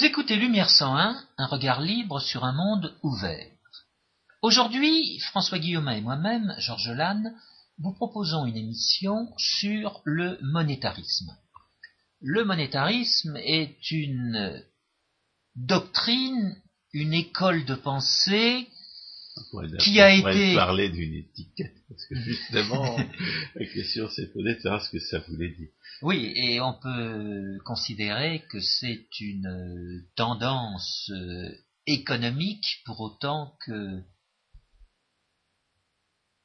Vous écoutez Lumière 101, un regard libre sur un monde ouvert. Aujourd'hui, François Guillaume et moi-même, Georges Lannes, vous proposons une émission sur le monétarisme. Le monétarisme est une doctrine, une école de pensée qui a été parler d'une étiquette parce que justement la question s'est posée de savoir ce que ça voulait dire. Oui, et on peut considérer que c'est une tendance euh, économique pour autant que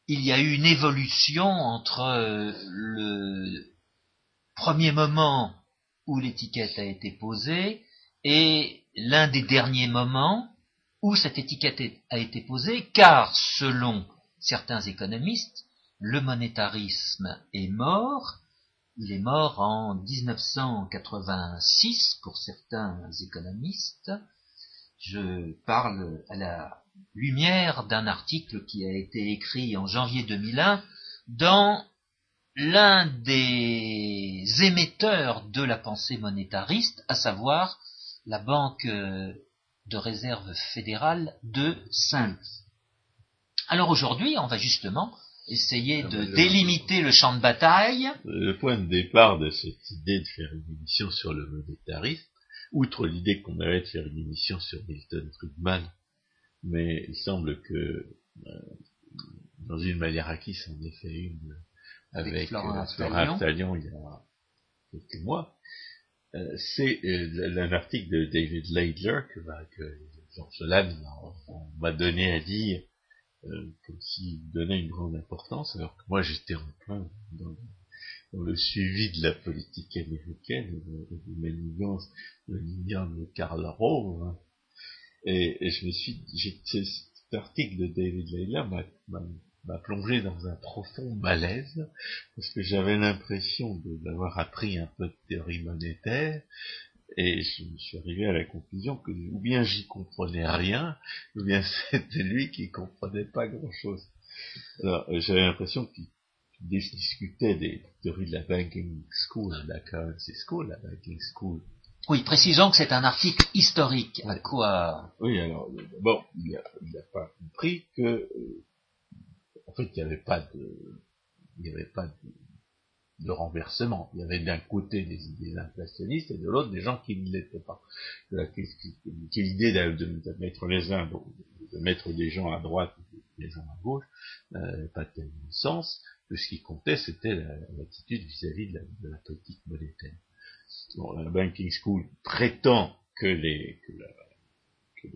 il y a eu une évolution entre euh, le premier moment où l'étiquette a été posée et l'un des derniers moments où cette étiquette a été posée, car selon certains économistes, le monétarisme est mort. Il est mort en 1986 pour certains économistes. Je parle à la lumière d'un article qui a été écrit en janvier 2001 dans l'un des émetteurs de la pensée monétariste, à savoir la Banque de réserve fédérale de Saint-Louis. Alors aujourd'hui, on va justement essayer ah, de délimiter le champ de bataille. Le point de départ de cette idée de faire une émission sur le monétarisme, outre l'idée qu'on avait de faire une émission sur Milton Friedman, mais il semble que euh, dans une manière acquise, en effet une avec, Flora euh, il y a quelques mois, euh, c'est euh, un article de David Laidler que, que Solane m'a donné à dire euh, comme s'il donnait une grande importance, alors que moi j'étais en plein dans, le suivi de la politique américaine, de, de manigance de de Karl Rove, hein. et, et, je me suis, cet article de David Laidler m'a m'a plongé dans un profond malaise, parce que j'avais l'impression d'avoir appris un peu de théorie monétaire, et je me suis arrivé à la conclusion que ou bien j'y comprenais rien, ou bien c'était lui qui comprenait pas grand-chose. Alors j'avais l'impression qu'il discutait des théories de la banking school, de la currency school, la banking school. Oui, précisons que c'est un article historique. À quoi Oui, alors bon, il n'a pas compris que euh, fait, il n'y avait pas de, il n'y avait pas de, renversement. Il y avait d'un côté des idées inflationnistes et de l'autre des gens qui ne l'étaient pas. L'idée de, de, mettre les uns, de mettre des gens à droite et des gens à gauche, n'avait pas tellement de sens, que ce qui comptait, c'était l'attitude vis-à-vis de, la, politique monétaire. la banking school prétend que les, que, que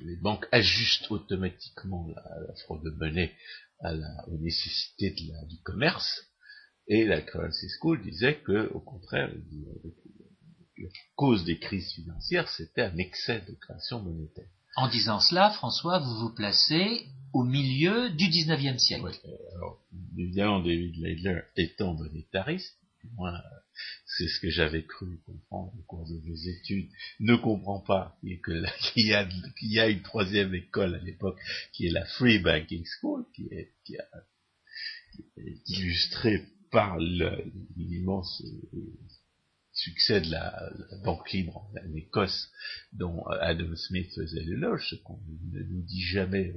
les banques ajustent automatiquement la, fraude de monnaie à la, aux nécessités de la, du commerce, et la Currency School disait que, au contraire, la cause des crises financières, c'était un excès de création monétaire. En disant cela, François, vous vous placez au milieu du 19e siècle. Oui, alors, évidemment, David Leidler étant monétariste, moi, c'est ce que j'avais cru comprendre au cours de mes études, ne comprend pas qu'il y, a, y a une troisième école à l'époque qui est la Free Banking School, qui est, qui est illustrée par l'immense euh, succès de la, banque libre en, Écosse dont Adam Smith faisait l'éloge, ce qu'on ne nous dit jamais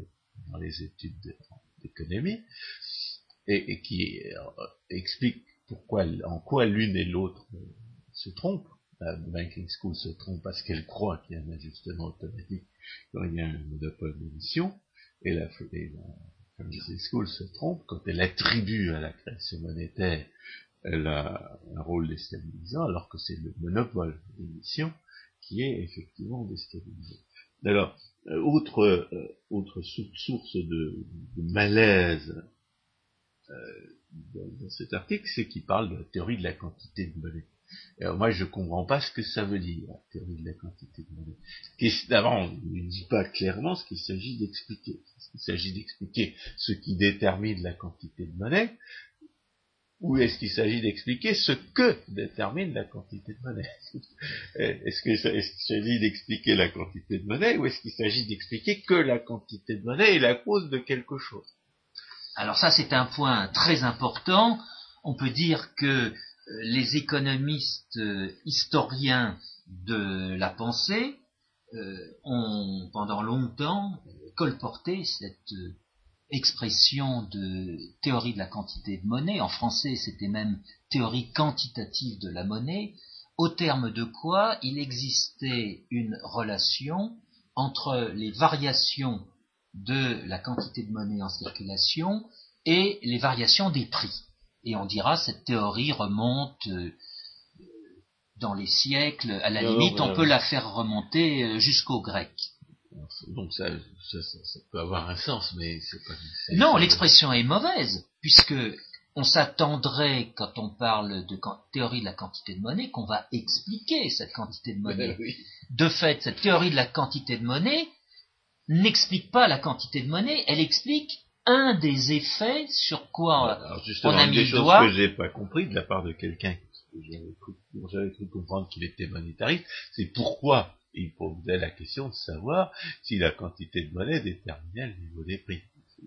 dans les études d'économie, et, qui euh, explique pourquoi, en quoi l'une et l'autre euh, se trompent. La Banking School se trompe parce qu'elle croit qu'il y a un ajustement automatique quand il y a un monopole d'émission, et la, et School se trompe quand elle attribue à la création monétaire un rôle déstabilisant, alors que c'est le monopole d'émission qui est effectivement déstabilisant. Alors, euh, autre, euh, autre source de, malaise dans, cet article, c'est qu'il parle de la théorie de la quantité de monnaie. Alors moi, je ne comprends pas ce que ça veut dire, la théorie de la quantité de monnaie. D'abord, on ne dit pas clairement ce qu'il s'agit d'expliquer. Est-ce s'agit d'expliquer ce qui détermine la quantité de monnaie, ou est-ce qu'il s'agit d'expliquer ce que détermine la quantité de monnaie? Est-ce qu'il s'agit d'expliquer la quantité de monnaie, ou est-ce qu'il s'agit d'expliquer que la quantité de monnaie est la cause de quelque chose? Alors ça, c'est un point très important. On peut dire que euh, les économistes euh, historiens de la pensée euh, ont pendant longtemps colporté cette expression de théorie de la quantité de monnaie, en français c'était même théorie quantitative de la monnaie, au terme de quoi il existait une relation entre les variations de la quantité de monnaie en circulation et les variations des prix. Et on dira cette théorie remonte euh, dans les siècles, à la limite on peut la faire remonter euh, jusqu'aux Grecs. Donc ça, peut avoir un sens, mais c'est pas. Non, l'expression est mauvaise, puisque on s'attendrait, quand on parle de théorie de la quantité de monnaie, qu'on va expliquer cette quantité de monnaie. De fait, cette théorie de la quantité de monnaie n'explique pas la quantité de monnaie, elle explique un des effets sur quoi on a mis le doigt. que j'ai pas compris de la part de quelqu'un dont j'avais cru comprendre qu'il était monétariste, c'est pourquoi il posait la question de savoir si la quantité de monnaie déterminait le niveau des prix.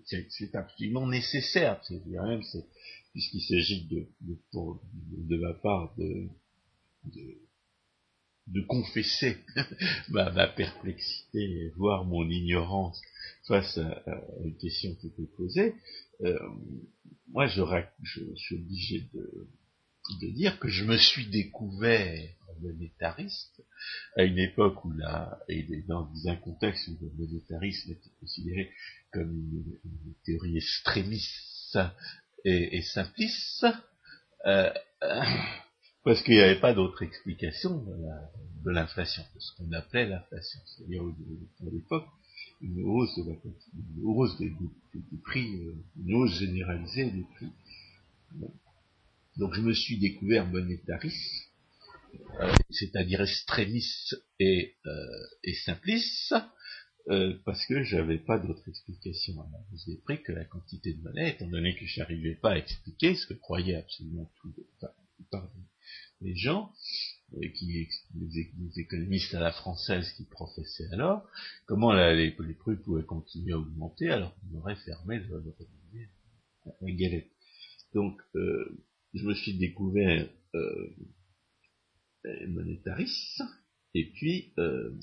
C'est absolument nécessaire, même, puisqu'il s'agit de, de, ma part de, de, confesser ma, perplexité, voire mon ignorance face à, une question qui était posée, euh, moi je, suis obligé de, de dire que je me suis découvert monétariste à une époque où là, et dans un contexte où le monétarisme était considéré comme une, théorie extrémiste et, simpliste, euh, parce qu'il n'y avait pas d'autre explication de l'inflation, de, ce qu'on appelait l'inflation. C'est-à-dire à l'époque, une hausse, de la, une hausse des, prix, euh, une hausse généralisée des prix. Donc je me suis découvert monétariste, euh, c'est-à-dire extrémiste et, euh, simpliste, euh, parce que j'avais pas d'autre explication à la hausse des prix que la quantité de monnaie, étant donné que je n'arrivais pas à expliquer ce que croyaient absolument tous les, gens, et qui, les, économistes à la française qui professaient alors, comment les, prix pouvaient continuer à augmenter alors qu'on aurait fermé le, le, la galette. Donc, euh, je me suis découvert euh, monétariste, et puis euh,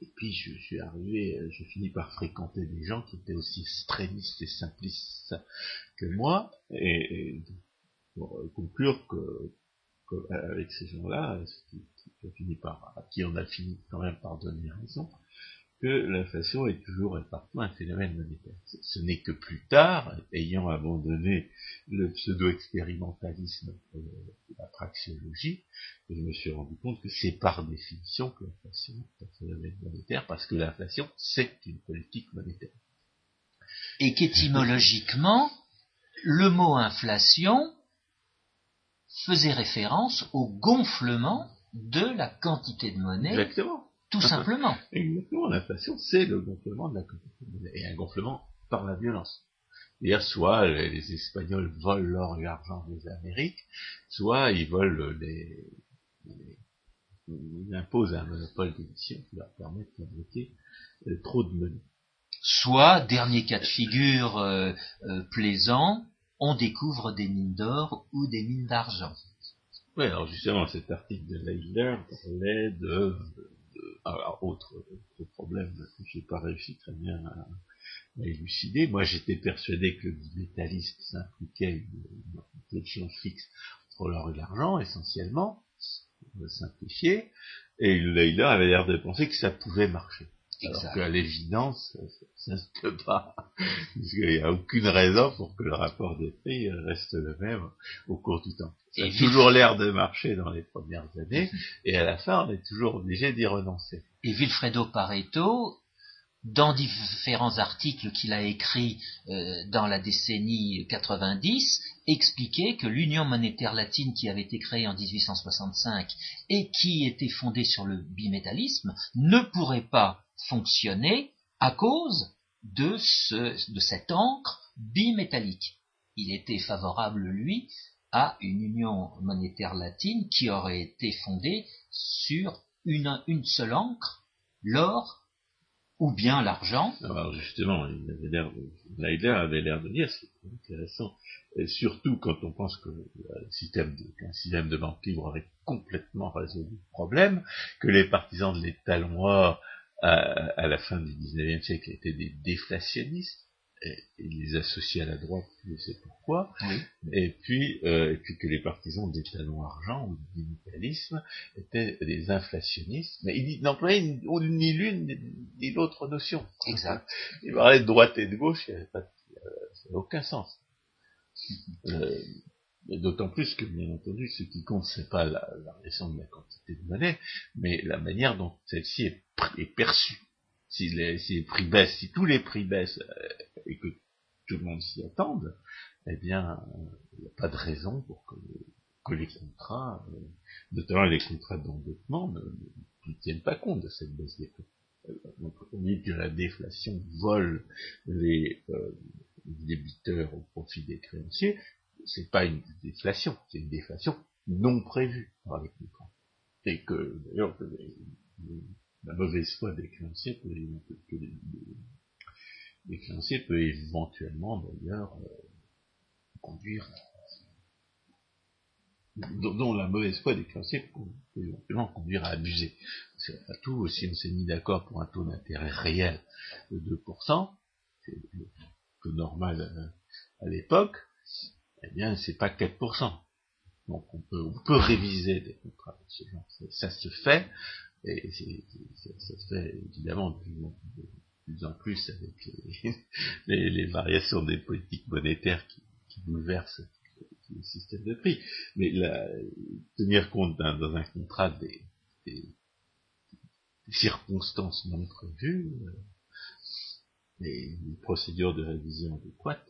et puis je, suis arrivé, je finis par fréquenter des gens qui étaient aussi extrémistes et simplistes que moi, et, pour conclure que, avec ces gens-là, qui, à qui on a fini quand même par donner raison, que l'inflation est toujours et partout un phénomène monétaire. Ce n'est que plus tard, ayant abandonné le pseudo-expérimentalisme de la praxéologie, que je me suis rendu compte que c'est par définition que l'inflation est un phénomène monétaire, parce que l'inflation, c'est une politique monétaire. Et qu'étymologiquement, le mot inflation faisait référence au gonflement de la quantité de monnaie Exactement. Tout simplement. Exactement, l'inflation, c'est le gonflement de la monnaie. Et un gonflement par la violence. C'est-à-dire, soit les, Espagnols volent l'or et l'argent des Amériques, soit ils volent les, ils imposent un monopole d'édition qui leur permet de fabriquer euh, trop de monnaie. Soit, dernier cas de figure euh, euh, plaisant, on découvre des mines d'or ou des mines d'argent. Oui, alors justement, cet article de Leidler parlait de alors, autre, problème que j'ai pas réussi très bien à, élucider. Moi, j'étais persuadé que le métallisme s'impliquait une, une fixe entre l'or et l'argent, essentiellement, simplifié, et Leila avait l'air de penser que ça pouvait marcher. Alors qu'à l'évidence, ça ne peut pas. Puisqu'il n'y a aucune raison pour que le rapport des prix reste le même au cours du temps. Ça a toujours l'air de marcher dans les premières années, et à la fin, on est toujours obligé d'y renoncer. Et Vilfredo Pareto, dans différents articles qu'il a écrits euh, dans la décennie 90, expliquait que l'Union monétaire latine qui avait été créée en 1865 et qui était fondée sur le bimétallisme ne pourrait pas fonctionner à cause de, ce, de cette encre bimétallique. Il était favorable, lui, à une union monétaire latine qui aurait été fondée sur une, une seule encre, l'or ou bien l'argent. Alors justement, il avait l'air de, avait l'air de dire, c'est intéressant, surtout quand on pense que le système de, qu'un système de banque libre aurait complètement résolu le problème, que les partisans de l'étalon or à, à, la fin du 19e siècle étaient des déflationnistes, et, les associer à la droite, je sais pourquoi, et puis euh, et puis que les partisans des talons argent ou du digitalisme étaient des inflationnistes, mais ils n'employaient ni l'une ni l'autre notion. Exact. Ils parlaient de droite et de gauche, il n'y avait pas, euh, aucun sens. Euh, D'autant plus que, bien entendu, ce qui compte, c'est pas la, la de la quantité de monnaie, mais la manière dont celle-ci est, est perçue si les, si les prix baissent, si tous les prix baissent euh, et que tout le monde s'y attende, eh bien, il n'y a pas de raison pour que, les contrats, euh, notamment les contrats d'endettement, ne, ne, tiennent pas compte de cette baisse des prix. Euh, donc, on dit que la déflation vole les euh, débiteurs au profit des créanciers. C'est pas une déflation, c'est une déflation non prévue par les contrats. Et que, d'ailleurs, la mauvaise foi des créanciers peut, éventuellement d'ailleurs euh, conduire dont, la mauvaise foi des créanciers peut, éventuellement conduire à abuser. C'est à tout, si on s'est mis d'accord pour un taux d'intérêt réel de 2%, c'est le normal euh, à, l'époque, eh bien c'est pas 4%. Donc on peut, on peut réviser des contrats de ce genre. Ça se fait, et ça, se fait évidemment de plus en plus avec les, variations des politiques monétaires qui, bouleversent le système de prix. Mais la, tenir compte dans un contrat des, circonstances non prévues, euh, et une procédure de révision adéquate,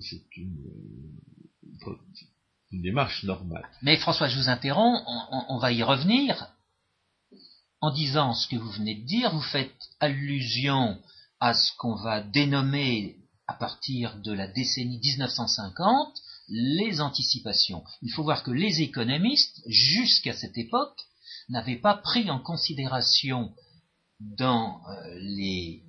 c'est une, démarche normale. Mais François, je vous interromps, on, va y revenir. En disant ce que vous venez de dire, vous faites allusion à ce qu'on va dénommer à partir de la décennie 1950 les anticipations. Il faut voir que les économistes, jusqu'à cette époque, n'avaient pas pris en considération dans euh, les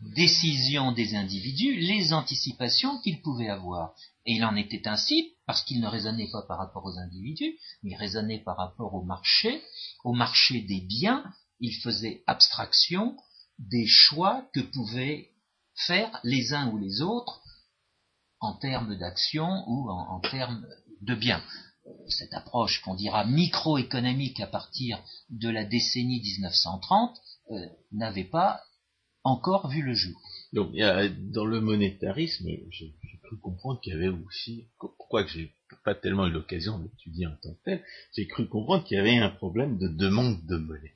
décisions des individus les anticipations qu'ils pouvaient avoir. Et il en était ainsi parce qu'il ne raisonnait pas par rapport aux individus, mais raisonnait par rapport au marché, au marché des biens, il faisait abstraction des choix que pouvaient faire les uns ou les autres en termes d'action ou en, termes de biens. Cette approche qu'on dira microéconomique à partir de la décennie 1930 euh, n'avait pas encore vu le jour. Donc, il y a, dans le monétarisme, j'ai cru comprendre qu'il y avait aussi, pourquoi que j'ai pas tellement eu l'occasion d'étudier en tant que tel, j'ai cru comprendre qu'il y avait un problème de demande de monnaie.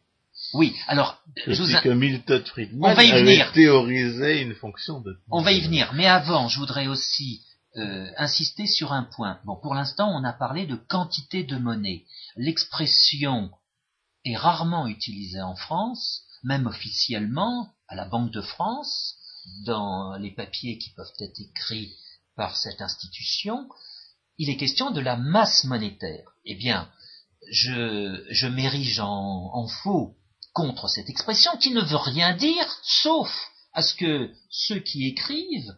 Oui, alors, je vous que Milton Friedman on va y avait théorisé une fonction de. On va y venir, mais avant, je voudrais aussi euh, insister sur un point. Bon, pour l'instant, on a parlé de quantité de monnaie. L'expression est rarement utilisée en France, même officiellement, à la Banque de France, dans les papiers qui peuvent être écrits par cette institution, il est question de la masse monétaire. Eh bien, je, m'érige en faux contre cette expression qui ne veut rien dire, sauf à ce que ceux qui écrivent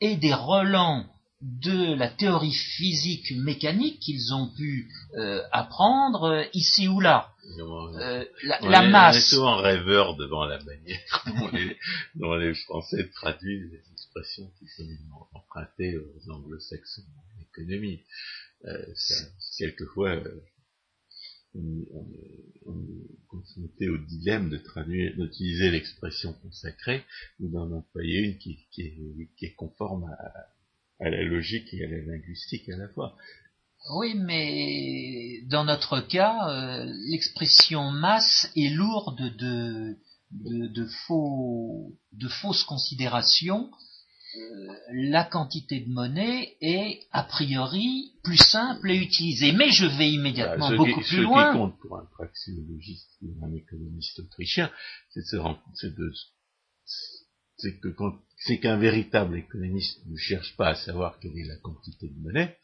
aient des relents de la théorie physique mécanique qu'ils ont pu euh, apprendre euh, ici ou là. Euh, la, on la est, masse. On est souvent rêveur devant la manière dont les, Français traduisent les expressions qui sont empruntées aux anglo-saxons en économie. Euh, quelquefois, on, on, est confronté au dilemme de traduire, d'utiliser l'expression consacrée ou d'en employer une qui, qui, est, qui est conforme à, à la logique et à la linguistique à la fois. Oui, mais dans notre cas, euh, l'expression masse est lourde de, de, de, faux, de fausses considérations. Euh, la quantité de monnaie est a priori plus simple à utiliser. Mais je vais immédiatement bah, beaucoup plus loin. Ce qui compte pour un praxéologiste ou un économiste autrichien, c'est de, c'est que quand c'est qu'un véritable économiste ne cherche pas à savoir quelle est la quantité de monnaie,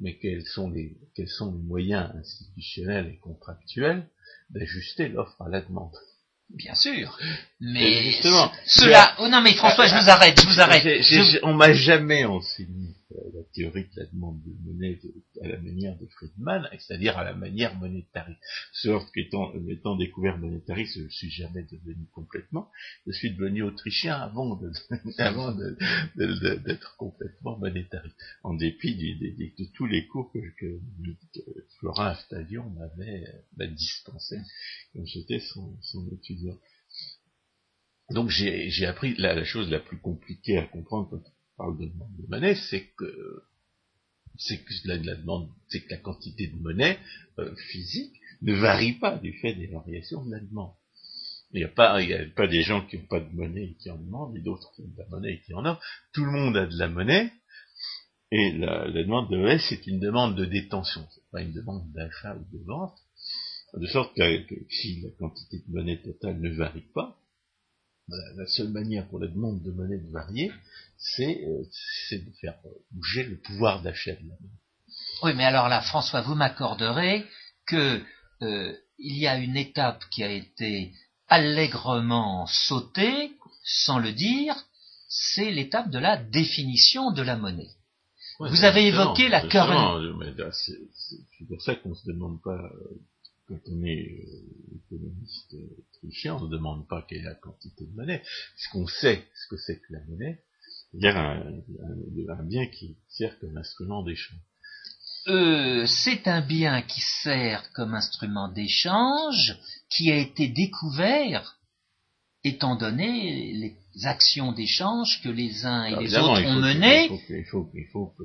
mais quels sont les, quels sont les moyens institutionnels et contractuels d'ajuster l'offre à la demande. Bien sûr. Mais justement, cela. Oh non, mais François, je vous arrête, je vous arrête. Je... On m'a jamais enseigné la théorie de la demande de monnaie à la manière de Friedman, c'est-à-dire à la manière monétariste. Sauf qu'étant étant découvert monétariste, je ne suis jamais devenu complètement. Je suis devenu autrichien avant de, d'être complètement monétariste, en dépit de, tous les cours que, que, Florin Astadion m'avait dispensé quand j'étais son, étudiant. Donc j'ai appris la, chose la plus compliquée à comprendre quand parle de demande de monnaie, c'est que c'est que la, demande, c'est que la quantité de monnaie euh, physique ne varie pas du fait des variations de la demande. Il n'y a pas, il y a pas des gens qui n'ont pas de monnaie et qui en demandent, et d'autres qui ont de la monnaie et qui en ont. Tout le monde a de la monnaie, et la, demande de monnaie, c'est une demande de détention, c'est pas une demande d'achat ou de vente. De sorte que, que si la quantité de monnaie totale ne varie pas, la seule manière pour la demande de monnaie de varier, c'est euh, de faire bouger le pouvoir d'achat de la monnaie. Oui, mais alors là, François, vous m'accorderez que euh, il y a une étape qui a été allègrement sautée, sans le dire, c'est l'étape de la définition de la monnaie. vous avez évoqué la currency. C'est pour ça qu'on ne se demande pas euh, quand on est euh, économiste trichien, on ne demande pas quelle est la quantité de monnaie, puisqu'on sait ce que c'est que la monnaie, c'est-à-dire un, bien qui sert comme instrument d'échange. Euh, c'est un bien qui sert comme instrument d'échange, qui a été découvert étant donné les actions d'échange que les uns et les autres ont menées. il faut que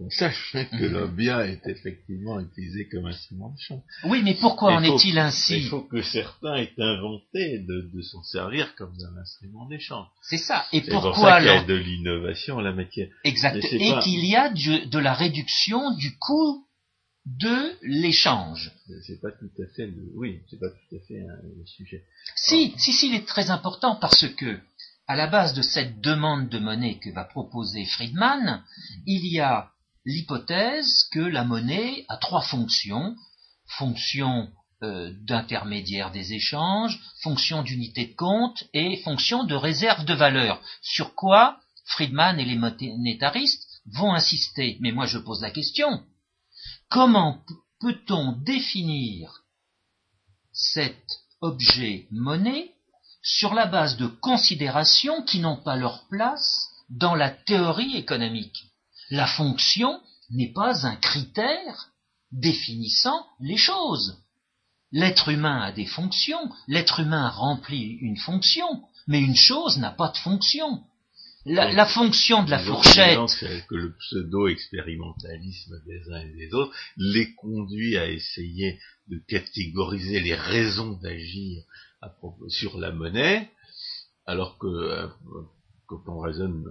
on sache que le bien est effectivement utilisé comme instrument de chant. Oui, mais pourquoi en est-il ainsi Il faut que certains aient inventé de, s'en servir comme un instrument d'échange. C'est ça. Et pourquoi pour ça qu'il y a de l'innovation en la matière. Exact. Et qu'il y a de la réduction du coût de l'échange. C'est pas tout à fait le, oui, c'est pas tout à fait le sujet. Si, si, si, il est très important parce que, à la base de cette demande de monnaie que va proposer Friedman, il y a l'hypothèse que la monnaie a trois fonctions. Fonction euh, d'intermédiaire des échanges, fonction d'unité de compte et fonction de réserve de valeur. Sur quoi Friedman et les monétaristes vont insister. Mais moi je pose la question. Comment peut-on définir cet objet monnaie sur la base de considérations qui n'ont pas leur place dans la théorie économique? La fonction n'est pas un critère définissant les choses. L'être humain a des fonctions, l'être humain remplit une fonction, mais une chose n'a pas de fonction. La, fonction de la fourchette. que le pseudo-expérimentalisme des uns et des autres les conduit à essayer de catégoriser les raisons d'agir sur la monnaie, alors que euh, quand on raisonne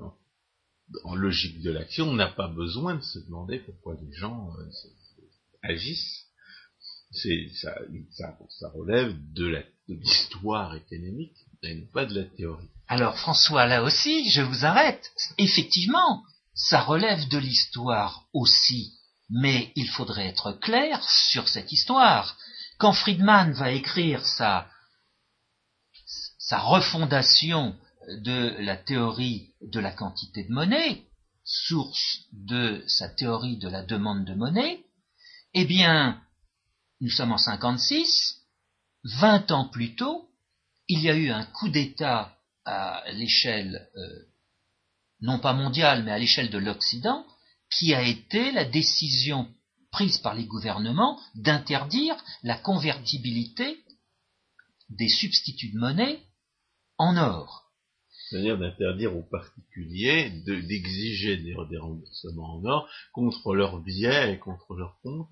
en logique de l'action, on n'a pas besoin de se demander pourquoi les gens euh, agissent. Ça, relève de l'histoire économique et non pas de la théorie. Alors François, là aussi, je vous arrête. Effectivement, ça relève de l'histoire aussi, mais il faudrait être clair sur cette histoire. Quand Friedman va écrire sa refondation de la théorie de la quantité de monnaie, source de sa théorie de la demande de monnaie, eh bien, nous sommes en 56, 20 ans plus tôt, il y a eu un coup d'État à l'échelle, euh, non pas mondiale, mais à l'échelle de l'Occident, qui a été la décision prise par les gouvernements d'interdire la convertibilité des substituts de monnaie en or c'est-à-dire d'interdire aux particuliers d'exiger des, remboursements en or contre leurs billets et contre leurs comptes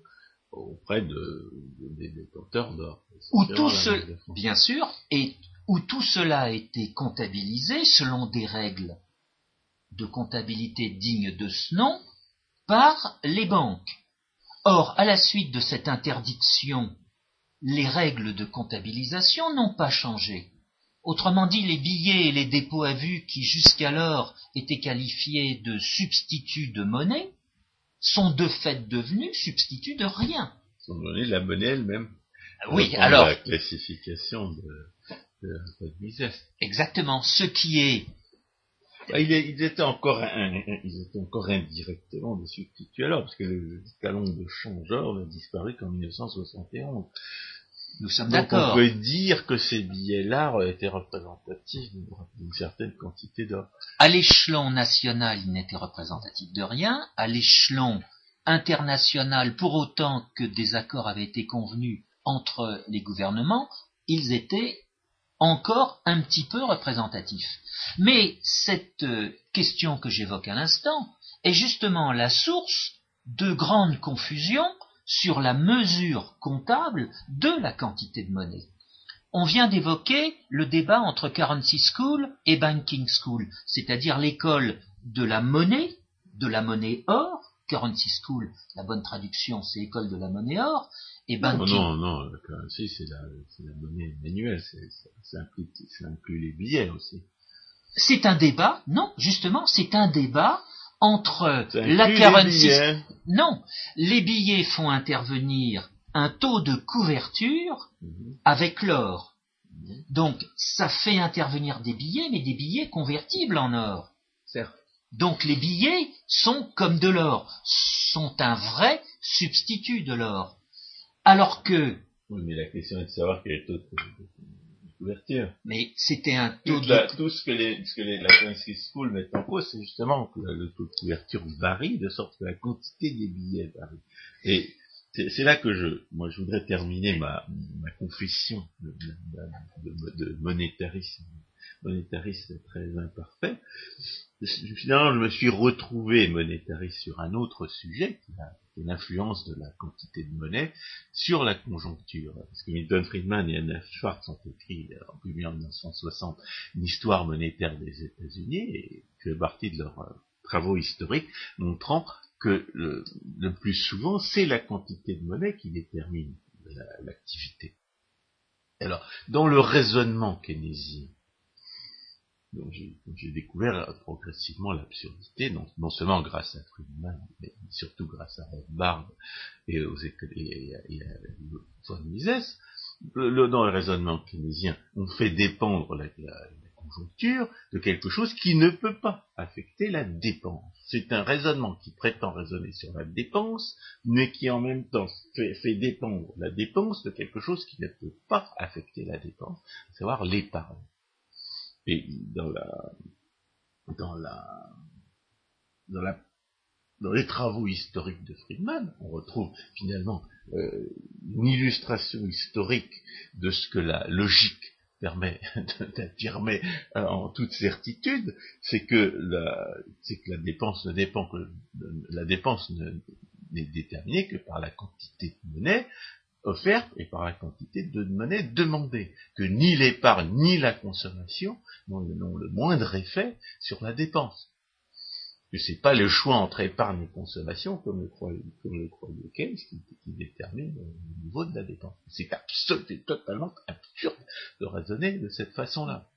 auprès de, des détenteurs d'or. tout bien sûr, et où tout cela a été comptabilisé selon des règles de comptabilité dignes de ce nom par les banques. Or, à la suite de cette interdiction, les règles de comptabilisation n'ont pas changé. Autrement dit, les billets et les dépôts à vue qui jusqu'alors étaient qualifiés de substituts de monnaie sont de fait devenus substituts de rien. Sont donnés la monnaie elle-même. Oui, alors. La classification de, de, de Mises. Exactement. Ce qui est bah, il, est, il, était encore un, ils étaient encore indirectement des substituts alors, parce que le talon de changeur n'a disparu qu'en 1971. Nous sommes d'accord. On peut dire que ces billets-là étaient représentatifs d'une certaine quantité d'or. À l'échelon national, ils n'étaient représentatifs de rien. À l'échelon international, pour autant que des accords avaient été convenus entre les gouvernements, ils étaient encore un petit peu représentatif. Mais cette euh, question que j'évoque à l'instant est justement la source de grandes confusions sur la mesure comptable de la quantité de monnaie. On vient d'évoquer le débat entre Currency School et Banking School, c'est-à-dire l'école de la monnaie, de la monnaie or, Currency School, la bonne traduction c'est école de la monnaie or, et banking... Non, non, non, currency c'est la, la, monnaie manuelle, ça inclut, inclut les billets aussi. C'est un débat, non, justement, c'est un débat entre la currency. Non, les billets font intervenir un taux de couverture mhm. avec l'or. Mhm. Donc, ça fait intervenir des billets, mais des billets convertibles en or. Certes. Donc, les billets sont comme de l'or, sont un vrai substitut de l'or. Alors que... Oui, mais la question est de savoir quel est le taux de couverture. Mais c'était un taux de... tout ce que, les, ce que les, la Currency School met en cause, c'est justement que le taux de couverture varie, de sorte que la quantité des billets varie. Et c'est là que je, moi, je voudrais terminer ma, ma confession de, de, de monétarisme, monétarisme très imparfait. Finalement, je me suis retrouvé monétariste sur un autre sujet, qui l'influence de la quantité de monnaie sur la conjoncture. Parce que Milton Friedman et Anna Schwartz ont écrit en 1960 une histoire monétaire des États-Unis et fait partie de leurs euh, travaux historiques montrant que le, plus souvent c'est la quantité de monnaie qui détermine l'activité. Alors, dans le raisonnement keynésien, j'ai découvert progressivement l'absurdité, non, seulement grâce à Friedman, mais surtout grâce à Rothbard et, aux, et, à Mises. Le, dans le raisonnement keynésien, on fait dépendre la, conjoncture de quelque chose qui ne peut pas affecter la dépense. C'est un raisonnement qui prétend raisonner sur la dépense, mais qui en même temps fait dépendre la dépense de quelque chose qui ne peut pas affecter la dépense, à savoir l'épargne. Et dans la, dans les travaux historiques de Friedman, on retrouve finalement euh, une illustration historique de ce que la logique permet d'affirmer euh, en toute certitude, c'est que la dépense ne dépend que la dépense n'est déterminée que par la quantité de monnaie offerte et par la quantité de monnaie demandée, que ni l'épargne ni la consommation n'ont le, moindre effet sur la dépense. Que c'est pas le choix entre épargne et consommation, comme le croit, comme le croit Keynes, qui, détermine le niveau de la dépense. C'est absolument totalement absurde de raisonner de cette façon-là.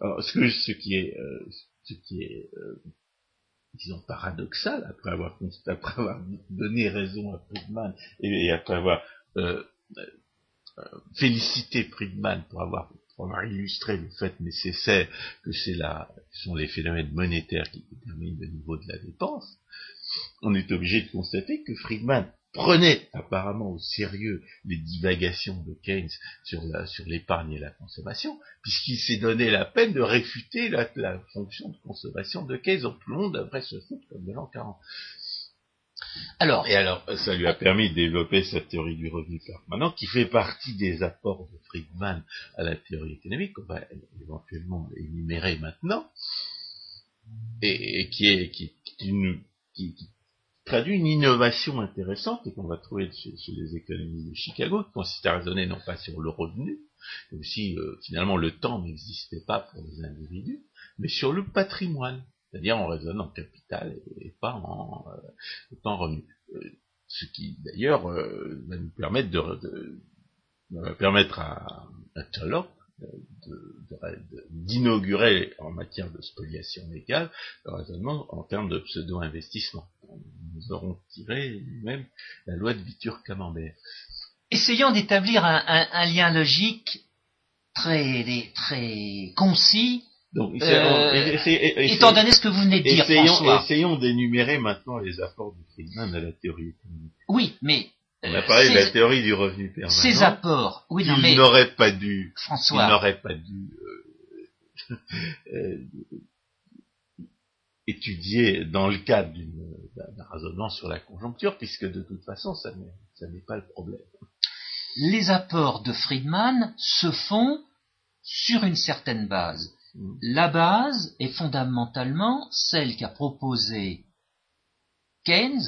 Alors, ce, qui est, euh, ce qui est euh, disons, paradoxal, après avoir, après avoir donné raison à Friedman et après avoir euh, euh, féliciter Friedman pour avoir, illustré le fait nécessaire que c'est là, sont les phénomènes monétaires qui déterminent le niveau de la dépense, on est obligé de constater que Friedman prenait apparemment au sérieux les divagations de Keynes sur l'épargne et la consommation, puisqu'il s'est donné la peine de réfuter la, la fonction de consommation de Keynes. Donc tout le monde devrait se foutre comme de l'an 40. Alors, et alors, ça lui a permis de développer sa théorie du revenu permanent, qui fait partie des apports de Friedman à la théorie économique, qu'on va éventuellement énumérer maintenant, et, qui traduit une innovation intéressante et qu'on va trouver chez, les économistes de Chicago, qui consiste à raisonner non pas sur le revenu, comme si euh, finalement le temps n'existait pas pour les individus, mais sur le patrimoine. C'est-à-dire on raisonne en capital et, pas en, euh, en revenu. Euh, ce qui d'ailleurs euh, va nous permettre de, va permettre à, à d'inaugurer en matière de spoliation légale le raisonnement en termes de pseudo-investissement. Nous aurons tiré même la loi de Vitur-Camembert. essayons d'établir un, un- un lien logique très, très concis, Donc, Euh, essayons- étant donné ce que vous venez de dire, essayons, François. essayons d'énumérer maintenant les apports de Friedman à la théorie économique. Oui, mais On euh, a parlé de la ces, théorie du revenu permanent. ces apports, oui, non, mais n'aurait pas dû, François, n'aurait pas dû euh, euh, étudier dans le cadre d'un raisonnement sur la conjoncture, puisque de toute façon, ça n'est pas le problème. les apports de Friedman se font sur une certaine base. La base est fondamentalement celle qu'a proposée Keynes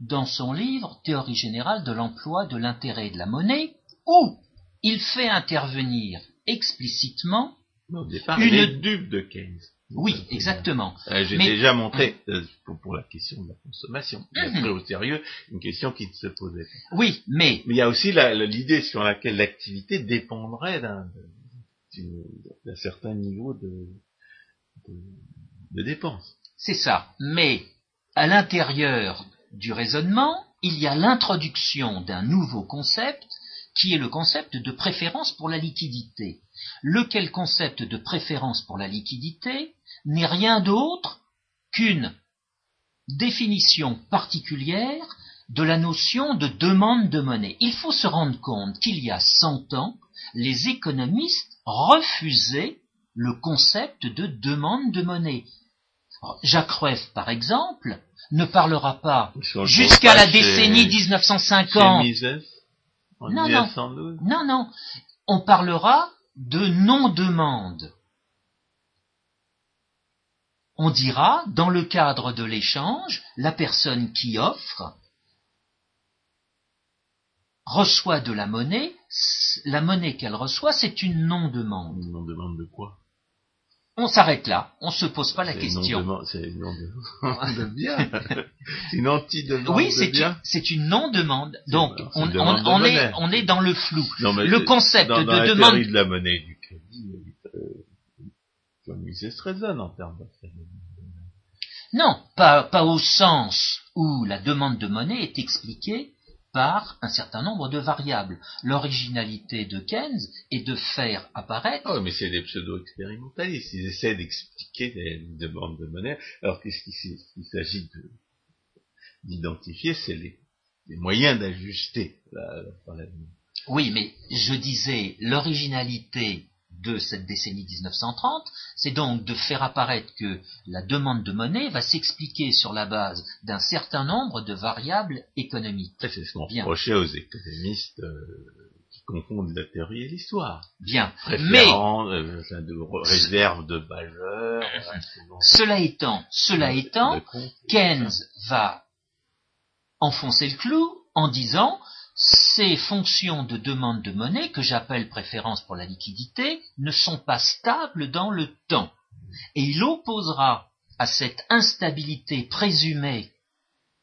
dans son livre Théorie générale de l'emploi de l'intérêt et de la monnaie, où il fait intervenir explicitement, Au départ, Une- il dupe de Keynes. oui, exactement, Euh, J'ai Mais- déjà montré euh, pour, pour la question de la consommation. Mhm. au sérieux une question qui ne se posait pas. oui, mais Mais il y a aussi la- la- l'idée sur laquelle l'activité dépendrait d'un d'un certain niveau de, de, dépenses. c'est ça, mais à l'intérieur du raisonnement, il y a l'introduction d'un nouveau concept qui est le concept de préférence pour la liquidité. Lequel concept de préférence pour la liquidité n'est rien d'autre qu'une définition particulière de la notion de demande de monnaie. Il faut se rendre compte qu'il y a 100 ans, les économistes refusaient le concept de demande de monnaie. Jacques Rueff, par exemple, ne parlera pas jusqu'à la décennie chez 1950 Mises, en Non, non. 1912. non, non. On parlera de non-demande. On dira, dans le cadre de l'échange, la personne qui offre reçoit de la monnaie, la monnaie qu'elle reçoit, c'est une non-demande. On demande de quoi? On s'arrête là, on se pose pas la C'est une question. non-demande- C'est une non-demande de bien. C'est une anti-demande Oui, de c'est bien. une, c'est une non-demande. Donc, on, une demande on- de on est, on est dans le flou. Non, Le concept dans, de dans demande de la monnaie et du crédit, euh, John Mises raisonne en termes d'affaires. Non, pas, pas au sens où la demande de monnaie est expliquée par un certain nombre de variables. L'originalité de Keynes est de faire apparaître, oui, mais c'est des pseudo-expérimentalistes. Ils essaient d'expliquer des des demandes de monnaie, alors que ce qu'il s'agit de- d'identifier, c'est les, les moyens d'ajuster la, la, oui, mais je disais l'originalité de cette décennie 1930, c'est donc de faire apparaître que la demande de monnaie va s'expliquer sur la base d'un certain nombre de variables économiques. C'est ce qu'on reprochait aux économistes euh, qui confondent la théorie et l'histoire. Bien. Mais euh, de réserve de majeur, instrument cela étant, cela de- étant. Keynes va enfoncer le clou en disant ces fonctions de demande de monnaie que j'appelle préférence pour la liquidité ne sont pas stables dans le temps. Et il opposera à cette instabilité présumée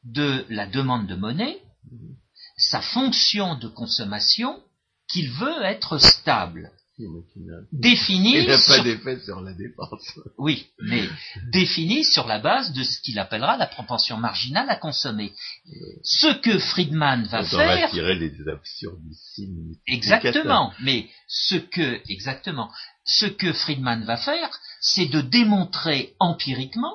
de la demande de monnaie sa fonction de consommation qu'il veut être stable, Définie Il sur- pas d'effet sur la dépense. oui, mais définie sur la base de ce qu'il appellera la propension marginale à consommer. Ce que Friedman va On faire, tirer les absurdissimes. exactement, mais ce que, exactement, ce que Friedman va faire, c'est de démontrer empiriquement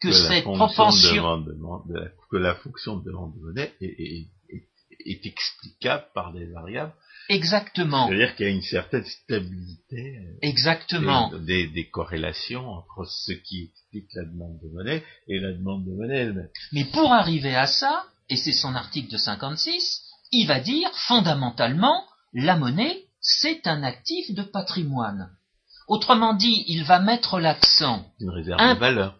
que cette propension, de demande- de la- que la fonction de demande de monnaie est, est- est- est explicable par des variables. Exactement, C'est-à-dire qu'il y a une certaine stabilité, euh, exactement, des, des corrélations entre ce qui explique la demande de monnaie et la demande de monnaie elle-même. Mais pour arriver à ça, et c'est son article de 56, il va dire fondamentalement, la monnaie, c'est un actif de patrimoine. Autrement dit, il va mettre l'accent, Une réserve de valeur.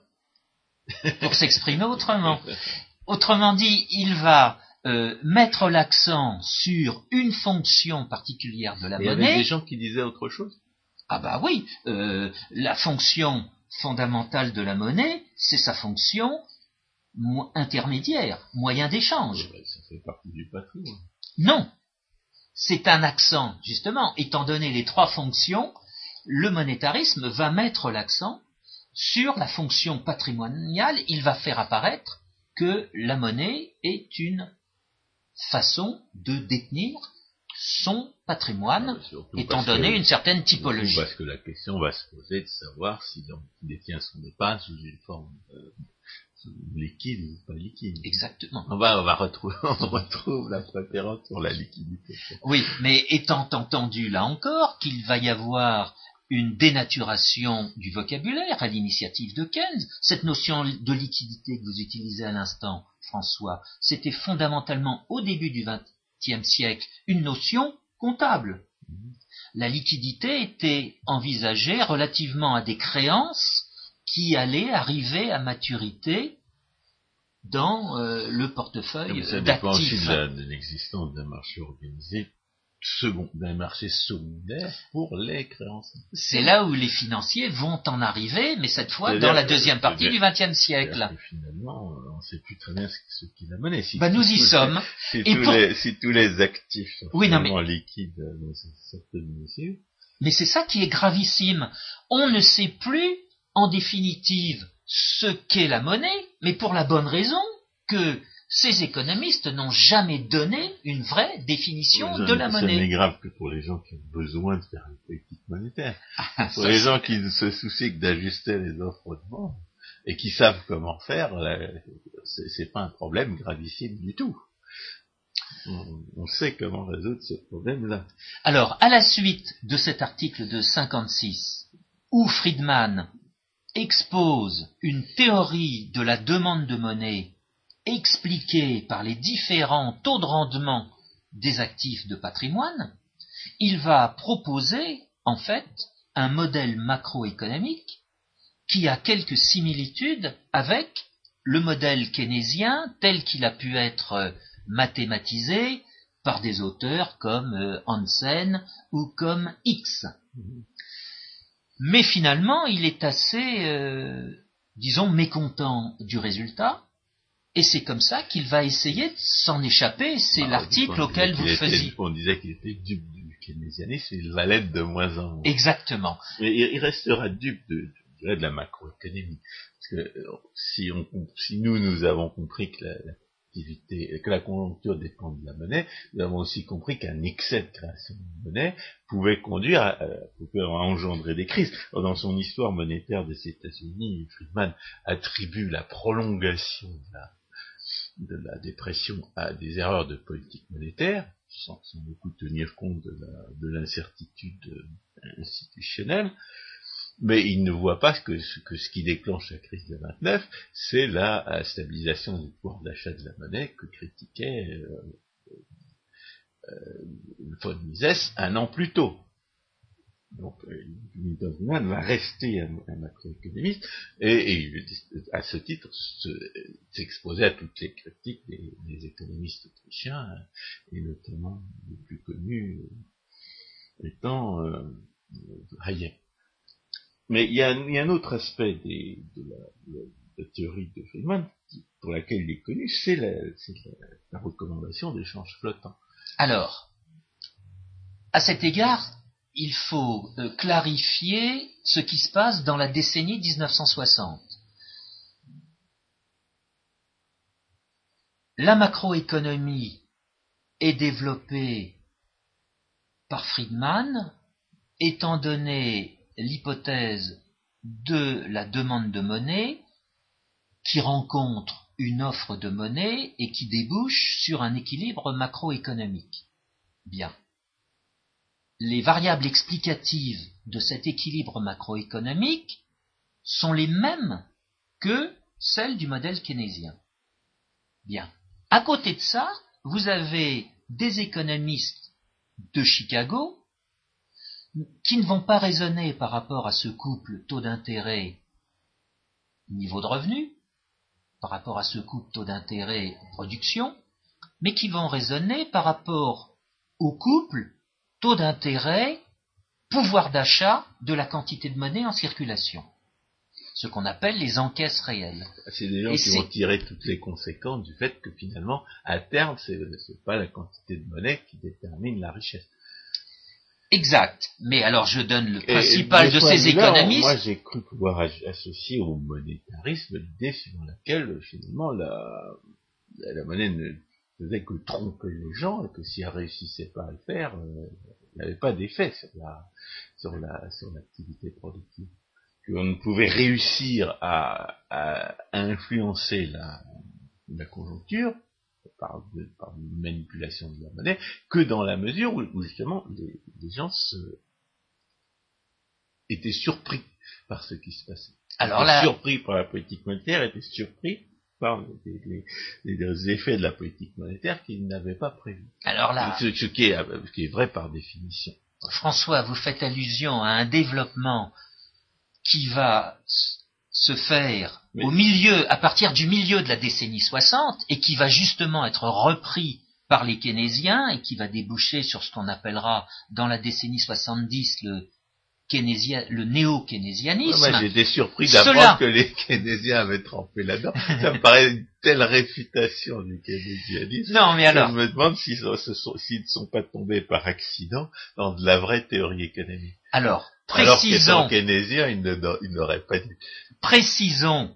pour s'exprimer autrement, autrement dit, il va euh, mettre l'accent sur une fonction particulière de la Et il y avait monnaie. des gens qui disaient autre chose? Ah bah oui, euh, la fonction fondamentale de la monnaie, c'est sa fonction mo- intermédiaire, moyen d'échange. Ça fait partie du patrimoine. Non, c'est un accent, justement, étant donné les trois fonctions, le monétarisme va mettre l'accent sur la fonction patrimoniale, il va faire apparaître que la monnaie est une façon de détenir son patrimoine, surtout étant donné que- une certaine typologie. Parce que la question va se poser de savoir si l'on détient son épargne sous une forme euh, liquide ou pas liquide. Exactement. On va, on va retrouver, on retrouve la préférence pour la liquidité. Oui, mais étant entendu là encore qu'il va y avoir une dénaturation du vocabulaire à l'initiative de Keynes, cette notion de liquidité que vous utilisez à l'instant, François, c'était fondamentalement au début du XXe siècle une notion comptable. La liquidité était envisagée relativement à des créances qui allaient arriver à maturité dans euh, le portefeuille Mais ça dépend aussi d'actifs. de l'existence d'un marché organisé second, d'un marché secondaire pour les créances. C'est là où les financiers vont en arriver, mais cette fois C'est-à-dire dans la deuxième partie du c'est-à-dire- XXe siècle. Que Finalement, on ne sait plus très bien ce, qu'est la monnaie. Si Bah, nous y sommes. Si, Et tous pour- les, si tous les actifs sont Oui, non, finalement liquides dans une certaine mesure, Mais c'est ça qui est gravissime. On ne sait plus, en définitive, ce qu'est la monnaie, mais pour la bonne raison que ces économistes n'ont jamais donné une vraie définition de la n'est- Ça monnaie. n'est grave que pour les gens qui ont besoin de faire une politique monétaire. Ah, Pour les gens qui ne se soucient que d'ajuster les offres de vente et qui savent comment faire, c'est pas un problème gravissime du tout. On, on sait comment résoudre ce problème-là. Alors, à la suite de cet article de 56, où Friedman expose une théorie de la demande de monnaie expliquée par les différents taux de rendement des actifs de patrimoine, il va proposer, en fait, un modèle macroéconomique qui a quelques similitudes avec le modèle keynésien tel qu'il a pu être euh, mathématisé par des auteurs comme euh, Hansen ou comme X. Mais finalement, il est assez, euh, disons, mécontent du résultat, et c'est comme ça qu'il va essayer de s'en échapper. C'est Bah, l'article on auquel vous faisiez. On disait qu'il était dupe du keynésianisme, il va l'être de moins en moins. Exactement. Mais il restera dupe de, de la macroéconomie. Parce que euh, si, on, si nous, nous avons compris que la, que la conjoncture dépend de la monnaie, nous avons aussi compris qu'un excès de création de monnaie pouvait conduire à, à- pouvait engendrer des crises. Dans son histoire monétaire des États-Unis, Friedman attribue la prolongation de la, de la dépression à des erreurs de politique monétaire, sans, beaucoup tenir compte de l'incertitude institutionnelle, mais il ne voit pas que ce, qui déclenche la crise de 29, c'est la stabilisation du pouvoir d'achat de la monnaie que critiquait euh, euh, von Mises un an plus tôt. Donc, euh, Friedman va rester un, macroéconomiste et, et à ce titre se- s'exposer à toutes les critiques des, économistes autrichiens euh, et notamment le plus connu euh, étant euh, Hayek. Mais il y, a, un- autre aspect de, la, théorie de Friedman pour laquelle il est connu, c'est la, la, la recommandation d'échange flottant. Alors, à cet égard, il faut euh, clarifier ce qui se passe dans la décennie 1960. La macroéconomie est développée par Friedman, étant donné l'hypothèse de la demande de monnaie qui rencontre une offre de monnaie et qui débouche sur un équilibre macroéconomique. Bien. Les variables explicatives de cet équilibre macroéconomique sont les mêmes que celles du modèle keynésien. Bien. À côté de ça, vous avez des économistes de Chicago qui ne vont pas raisonner par rapport à ce couple taux d'intérêt niveau de revenu, par rapport à ce couple taux d'intérêt production, mais qui vont raisonner par rapport au couple taux d'intérêt pouvoir d'achat de la quantité de monnaie en circulation. Ce qu'on appelle les encaisses réelles. C'est des gens Et qui vont tirer toutes les conséquences du fait que finalement, à terme, c'est c'est pas la quantité de monnaie qui détermine la richesse. Exact. Mais alors je donne le principal de ce ces économistes. Moi, j'ai cru pouvoir associer au monétarisme l'idée selon laquelle, finalement, la, la monnaie ne faisait que tromper les gens et que si elle réussissait pas à le faire, euh, il n'y avait pas d'effet sur la sur la sur l'activité productive. Qu'on ne pouvait réussir à, à, influencer la, la conjoncture par, de, par une manipulation de la monnaie que dans la mesure où, justement les, les, gens se, étaient surpris par ce qui se passait. Alors là, surpris par la politique monétaire, étaient surpris par les, les, effets de la politique monétaire qu'ils n'avaient pas prévus. Alors là, ce, qui est, ce qui est vrai par définition. François, vous faites allusion à un développement qui va se faire au milieu, à partir du milieu de la décennie 60 et qui va justement être repris par les keynésiens et qui va déboucher sur ce qu'on appellera dans la décennie 70 le le néo-keynésianisme. moi, j'étais surpris d'apprendre que les keynésiens avaient trempé là-dedans. Ça me paraît une telle réfutation du keynésianisme. Non, mais alors. Je me demande s'ils ne sont pas tombés par accident dans de la vraie théorie économique. Alors, précisons. Alors keynésien, ils n'auraient pas dit. Précisons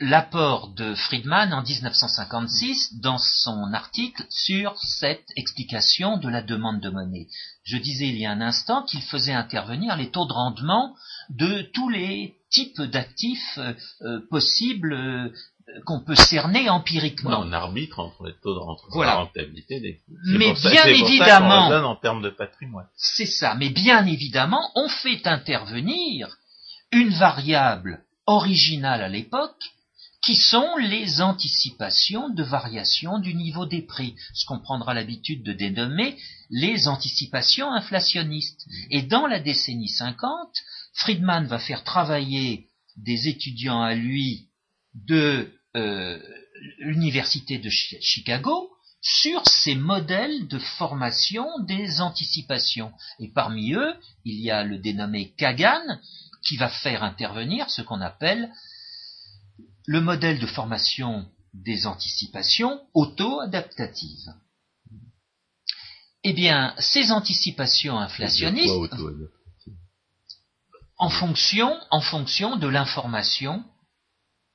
l'apport de Friedman en 1956 dans son article sur cette explication de la demande de monnaie. Je disais il y a un instant qu'il faisait intervenir les taux de rendement de tous les types d'actifs euh, euh, possibles euh, qu'on peut cerner empiriquement. on arbitre entre les taux de rentabilité des Mais bien évidemment, en termes de patrimoine. C'est ça. Mais bien évidemment, on fait intervenir une variable originales à l'époque, qui sont les anticipations de variation du niveau des prix, ce qu'on prendra l'habitude de dénommer les anticipations inflationnistes. Et dans la décennie 50, Friedman va faire travailler des étudiants à lui de euh, l'université de Chicago sur ces modèles de formation des anticipations. Et parmi eux, il y a le dénommé Kagan, qui va faire intervenir ce qu'on appelle le modèle de formation des anticipations auto-adaptatives. Eh bien, ces anticipations inflationnistes, en fonction, en fonction de l'information,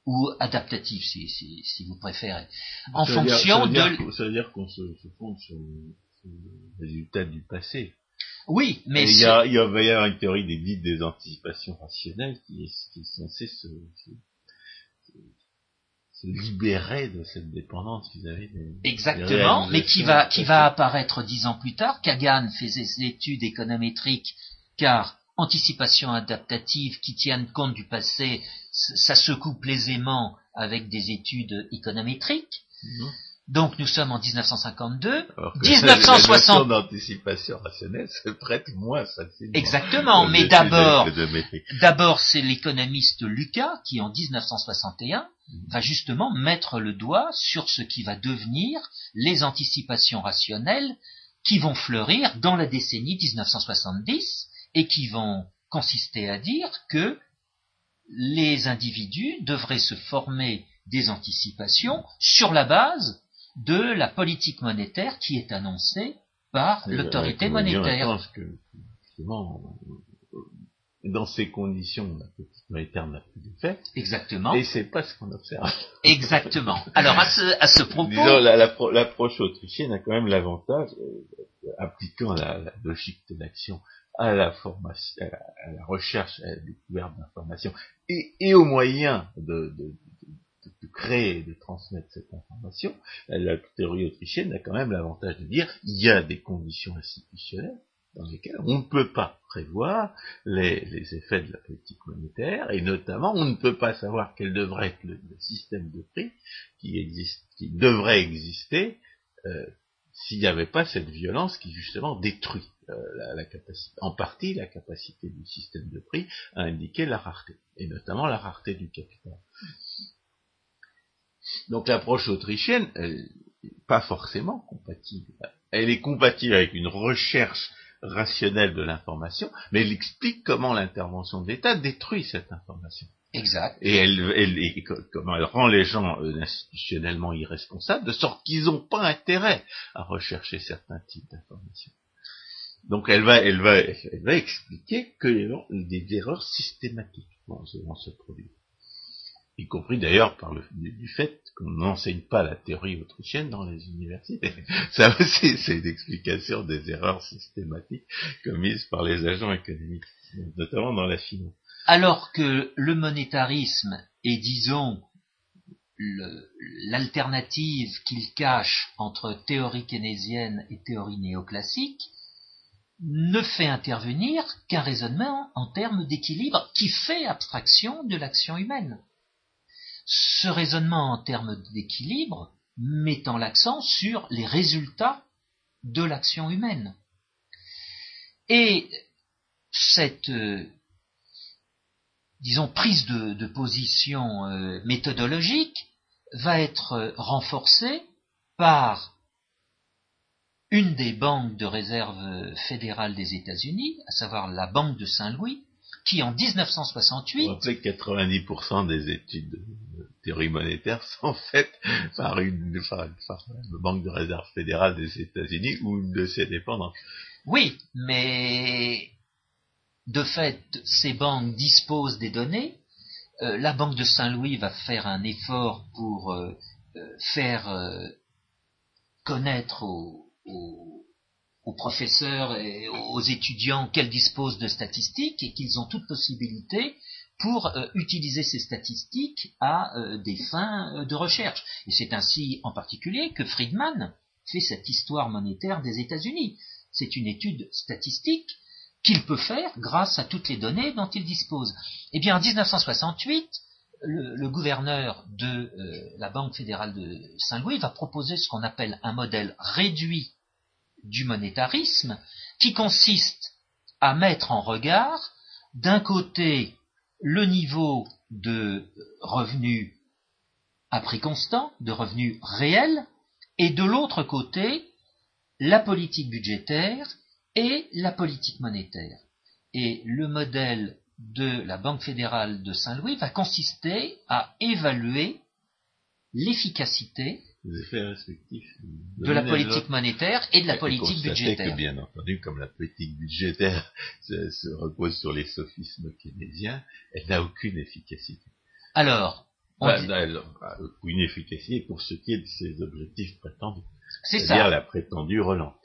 ou adaptative si, vous préférez, en fonction de... ça veut dire qu'on se, fonde sur le résultat du passé. Oui, mais il y, a, il y avoir une théorie des dites des anticipations rationnelles qui est, qui est censée se, se, libérer de cette dépendance qu'ils avaient. Exactement, mais qui va qui va apparaître dix ans plus tard. Kagan faisait l'étude économétrique car anticipation adaptative qui tiennent compte du passé, ça se couple aisément avec des études économétriques. Mhm. Donc nous sommes en 1952. 1960. d'anticipation rationnelle se prête moins facilement. Exactement, mais d'abord, d'abord c'est l'économiste Lucas qui en 1961 mm. va justement mettre le doigt sur ce qui va devenir les anticipations rationnelles qui vont fleurir dans la décennie 1970 et qui vont consister à dire que les individus devraient se former des anticipations sur la base de la politique monétaire qui est annoncée par l'autorité monétaire. Je pense que, justement, dans ces conditions, la politique monétaire n'a plus d'effet. Exactement. Et c'est pas ce qu'on observe. Exactement. Alors, à ce, à ce propos. Disons, l'approche autrichienne a quand même l'avantage, euh, appliquant la, logique de l'action à la formation, à la, recherche, à la découverte d'informations et, et aux moyens de, de, de créer et de transmettre cette information, la théorie autrichienne a quand même l'avantage de dire il y a des conditions institutionnelles dans lesquelles on ne peut pas prévoir les, effets de la politique monétaire, et notamment on ne peut pas savoir quel devrait être le, système de prix qui, existe, qui devrait exister euh, s'il n'y avait pas cette violence qui justement détruit euh, la, capacité, en partie la capacité du système de prix à indiquer la rareté, et notamment la rareté du capital. Donc l'approche autrichienne, elle n'est pas forcément compatible. Elle est compatible avec une recherche rationnelle de l'information, mais elle explique comment l'intervention de l'État détruit cette information. Exact. Et elle, comment elle rend les gens euh, institutionnellement irresponsables, de sorte qu'ils n'ont pas intérêt à rechercher certains types d'informations. Donc elle va, elle va, elle va expliquer que des erreurs systématiques vont se produire. Y compris d'ailleurs par le fait qu'on n'enseigne pas la théorie autrichienne dans les universités. Ça aussi, c'est une explication des erreurs systématiques commises par les agents économiques, notamment dans la finance. Alors que le monétarisme est, disons, l'alternative qu'il cache entre théorie keynésienne et théorie néoclassique, ne fait intervenir qu'un raisonnement en termes d'équilibre qui fait abstraction de l'action humaine. Ce raisonnement en termes d'équilibre mettant l'accent sur les résultats de l'action humaine. Et cette, euh, disons, prise de, position euh, méthodologique va être renforcée par une des banques de réserve fédérale des États-Unis, à savoir la Banque de Saint-Louis, qui en 1968... On que 90% des études de théorie monétaire sont faites par une, banque de réserve fédérale des États-Unis ou de ses dépendances. Oui, mais de fait, ces banques disposent des données. Euh, la Banque de Saint-Louis va faire un effort pour euh, euh, faire connaître aux, aux, professeurs et aux étudiants qu'elles disposent de statistiques et qu'ils ont toute possibilité pour euh, utiliser ces statistiques à euh, des fins euh, de recherche. Et c'est ainsi en particulier que Friedman fait cette histoire monétaire des États-Unis. C'est une étude statistique qu'il peut faire grâce à toutes les données dont il dispose. Eh bien, en 1968, le, le gouverneur de la Banque fédérale de Saint-Louis va proposer ce qu'on appelle un modèle réduit du monétarisme qui consiste à mettre en regard d'un côté le niveau de revenus à prix constant, de revenus réels, et de l'autre côté la politique budgétaire et la politique monétaire. Et le modèle de la Banque fédérale de Saint-Louis va consister à évaluer l'efficacité les effets respectifs de, la politique monétaire et de la politique budgétaire. Que, bien entendu, comme la politique budgétaire se, repose sur les sophismes keynésiens, elle n'a aucune efficacité. Alors, on bah, elle aucune efficacité pour ce qui est de ses objectifs prétendus. C'est ça. la prétendue relance.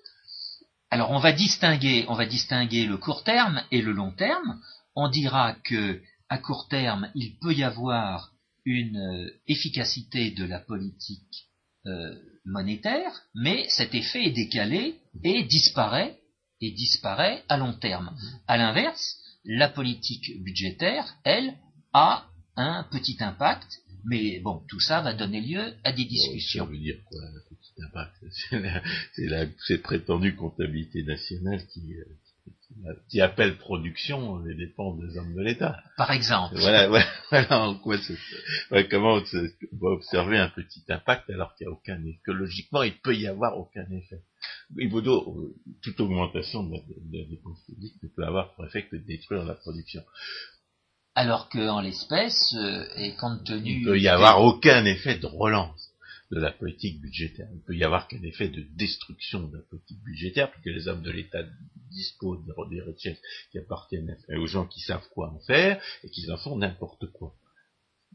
Alors, on va distinguer, on va distinguer le court terme et le long terme. On dira que à court terme, il peut y avoir une euh, efficacité de la politique euh, monétaire, mais cet effet est décalé et disparaît et disparaît à long terme. À l'inverse, la politique budgétaire, elle, a un petit impact, mais bon, tout ça va donner lieu à des discussions. ça veut dire quoi, un petit impact? C'est la, cette prétendue comptabilité nationale qui, euh, qui appelle production les dépenses des hommes de l'État. Par exemple. Voilà, voilà, en quoi comment on va observer un petit impact alors qu'il n'y a aucun effet. Que logiquement, il peut y avoir aucun effet. Il toute augmentation de la, dépense publique ne peut avoir pour effet que de détruire la production. Alors qu'en l'espèce, euh, et compte tenu... Il peut y avoir aucun effet de relance de la politique budgétaire. Il peut y avoir qu'un effet de destruction de la politique budgétaire, puisque les hommes de l'État disposent des richesses qui appartiennent aux gens qui savent quoi en faire, et qu'ils en font n'importe quoi.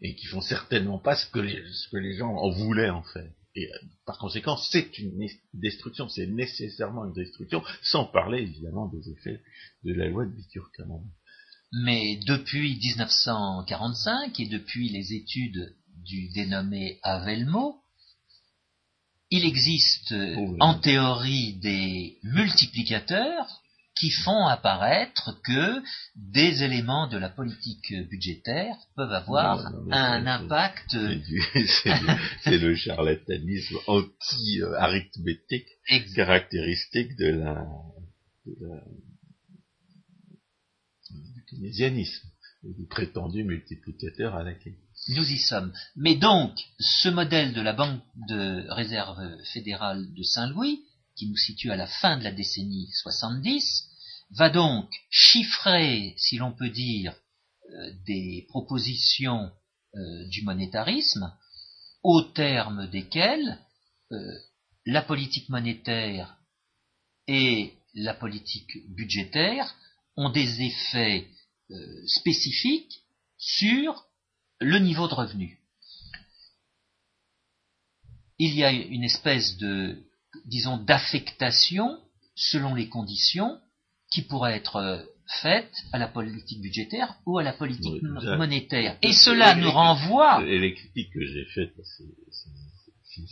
Et qui font certainement pas ce que les, ce que les gens en voulaient en faire. Et euh, par conséquent, c'est une destruction, c'est nécessairement une destruction, sans parler évidemment des effets de la loi de bitur Mais depuis 1945 et depuis les études du dénommé Avelmo, il existe oh en théorie des multiplicateurs qui font apparaître que des éléments de la politique budgétaire peuvent avoir un impact. C'est le charlatanisme anti-arithmétique caractéristique de la, du keynésianisme, du prétendu multiplicateur à laquelle nous y sommes. Mais donc, ce modèle de la Banque de réserve fédérale de Saint-Louis, qui nous situe à la fin de la décennie 70, va donc chiffrer, si l'on peut dire, euh, des propositions euh, du monétarisme, au terme desquelles euh, la politique monétaire et la politique budgétaire ont des effets spécifiques sur le niveau de revenu. Il y a une espèce de, disons, d'affectation selon les conditions qui pourrait être euh, faite à la politique budgétaire ou à la politique monétaire. Et cela nous renvoie. Et les critiques que j'ai faites à ces,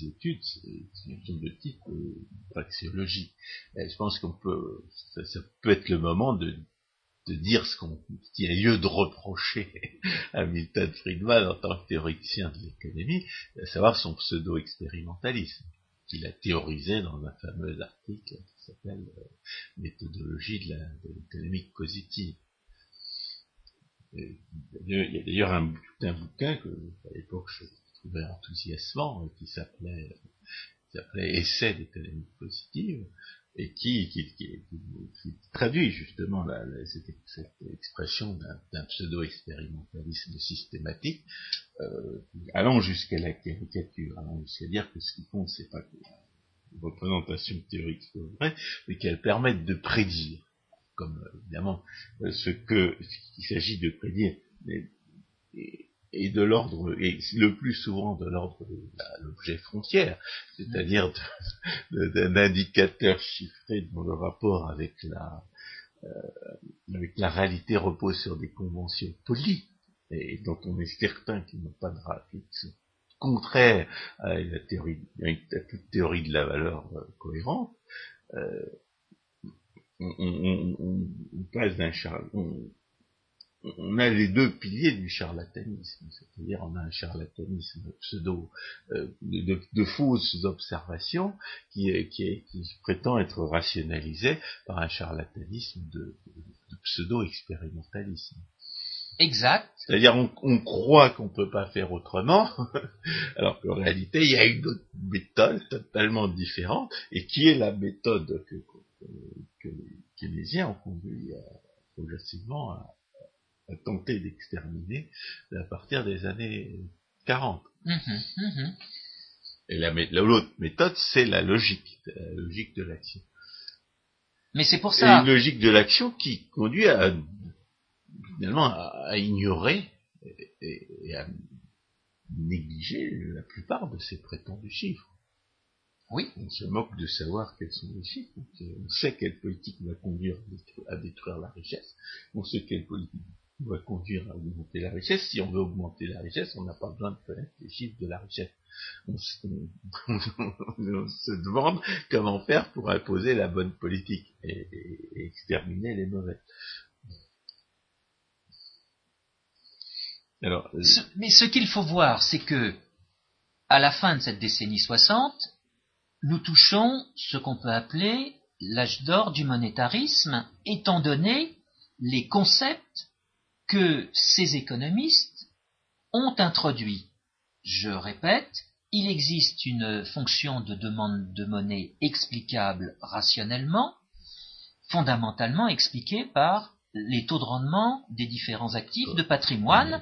études, c'est de type euh, je pense qu'on peut, ça, peut être le moment de, de dire ce qu'on, y a lieu de reprocher à Milton Friedman en tant que théoricien de l'économie, à savoir son pseudo-expérimentalisme qu'il a théorisé dans un fameux article qui s'appelle euh, Méthodologie de l'économie positive. il y a d'ailleurs un, un, bouquin que, à l'époque, je trouvais enthousiasmant, euh, qui s'appelait, s'appelait Essai d'économie positive, et qui, qui, qui, traduit justement la, cette, expression d'un pseudo-expérimentalisme systématique, euh, allant jusqu'à la caricature, allant jusqu'à dire que ce qui compte, c'est pas que la représentation théorique soit vraie, mais qu'elle permette de prédire, comme évidemment ce que ce qu'il s'agit de prédire, et de l'ordre, et le plus souvent de l'ordre de l'objet frontière, c'est-à-dire d'un indicateur chiffré dont le rapport avec la, euh, avec la réalité repose sur des conventions polies, et dont on est certain qu'ils n'ont pas de sont contraires à la théorie, à toute théorie de la valeur euh, cohérente, euh, on, on, on, on, passe d'un on a les deux piliers du charlatanisme, c'est-à-dire on a un charlatanisme pseudo euh, de, fausses observations qui, qui, prétend être rationalisé par un charlatanisme de, pseudo-expérimentalisme. Exact. C'est-à-dire on, croit qu'on ne peut pas faire autrement, alors qu'en réalité il y a une autre méthode totalement différente, et qui est la méthode que, que, les keynésiens ont conduit progressivement à, tenté d'exterminer à partir des années 40. Mmh, mmh. Et la, l'autre méthode, c'est la logique, la logique de l'action. Mais c'est pour ça. Et une logique de l'action qui conduit à, finalement, à, ignorer et, à négliger la plupart de ces prétendus chiffres. Oui. On se moque de savoir quels sont les chiffres. On sait quelle politique va conduire à détruire la richesse. On sait quelle politique va conduire à augmenter la richesse. Si on veut augmenter la richesse, on n'a pas besoin de connaître les chiffres de la richesse. On se, demande comment faire pour imposer la bonne politique et, exterminer les mauvais. Euh, mais ce qu'il faut voir, c'est que à la fin de cette décennie 60, nous touchons ce qu'on peut appeler l'âge d'or du monétarisme, étant donné les concepts que ces économistes ont introduit. Je répète, il existe une fonction de demande de monnaie explicable rationnellement, fondamentalement expliquée par les taux de rendement des différents actifs de patrimoine,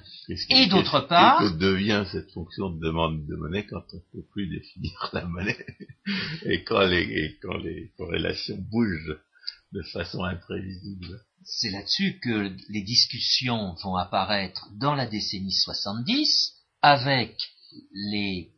et d'autre part... Que devient cette fonction de demande de monnaie quand on ne peut plus définir la monnaie, et quand les, et quand les corrélations bougent de façon imprévisible? C'est là-dessus que les discussions vont apparaître dans la décennie 70 avec les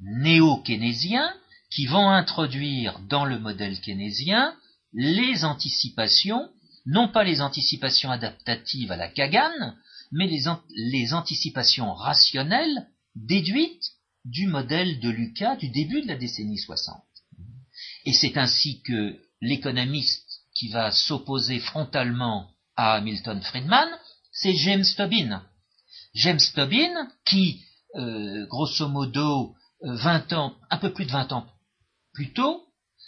néo-keynésiens qui vont introduire dans le modèle keynésien les anticipations, non pas les anticipations adaptatives à la Kagan, mais les, les anticipations rationnelles déduites du modèle de Lucas du début de la décennie 60. Et c'est ainsi que l'économiste qui va s'opposer frontalement à Hamilton Friedman, c'est James Tobin. James Tobin, qui, euh, grosso modo, 20 ans, un peu plus de 20 ans plus tôt,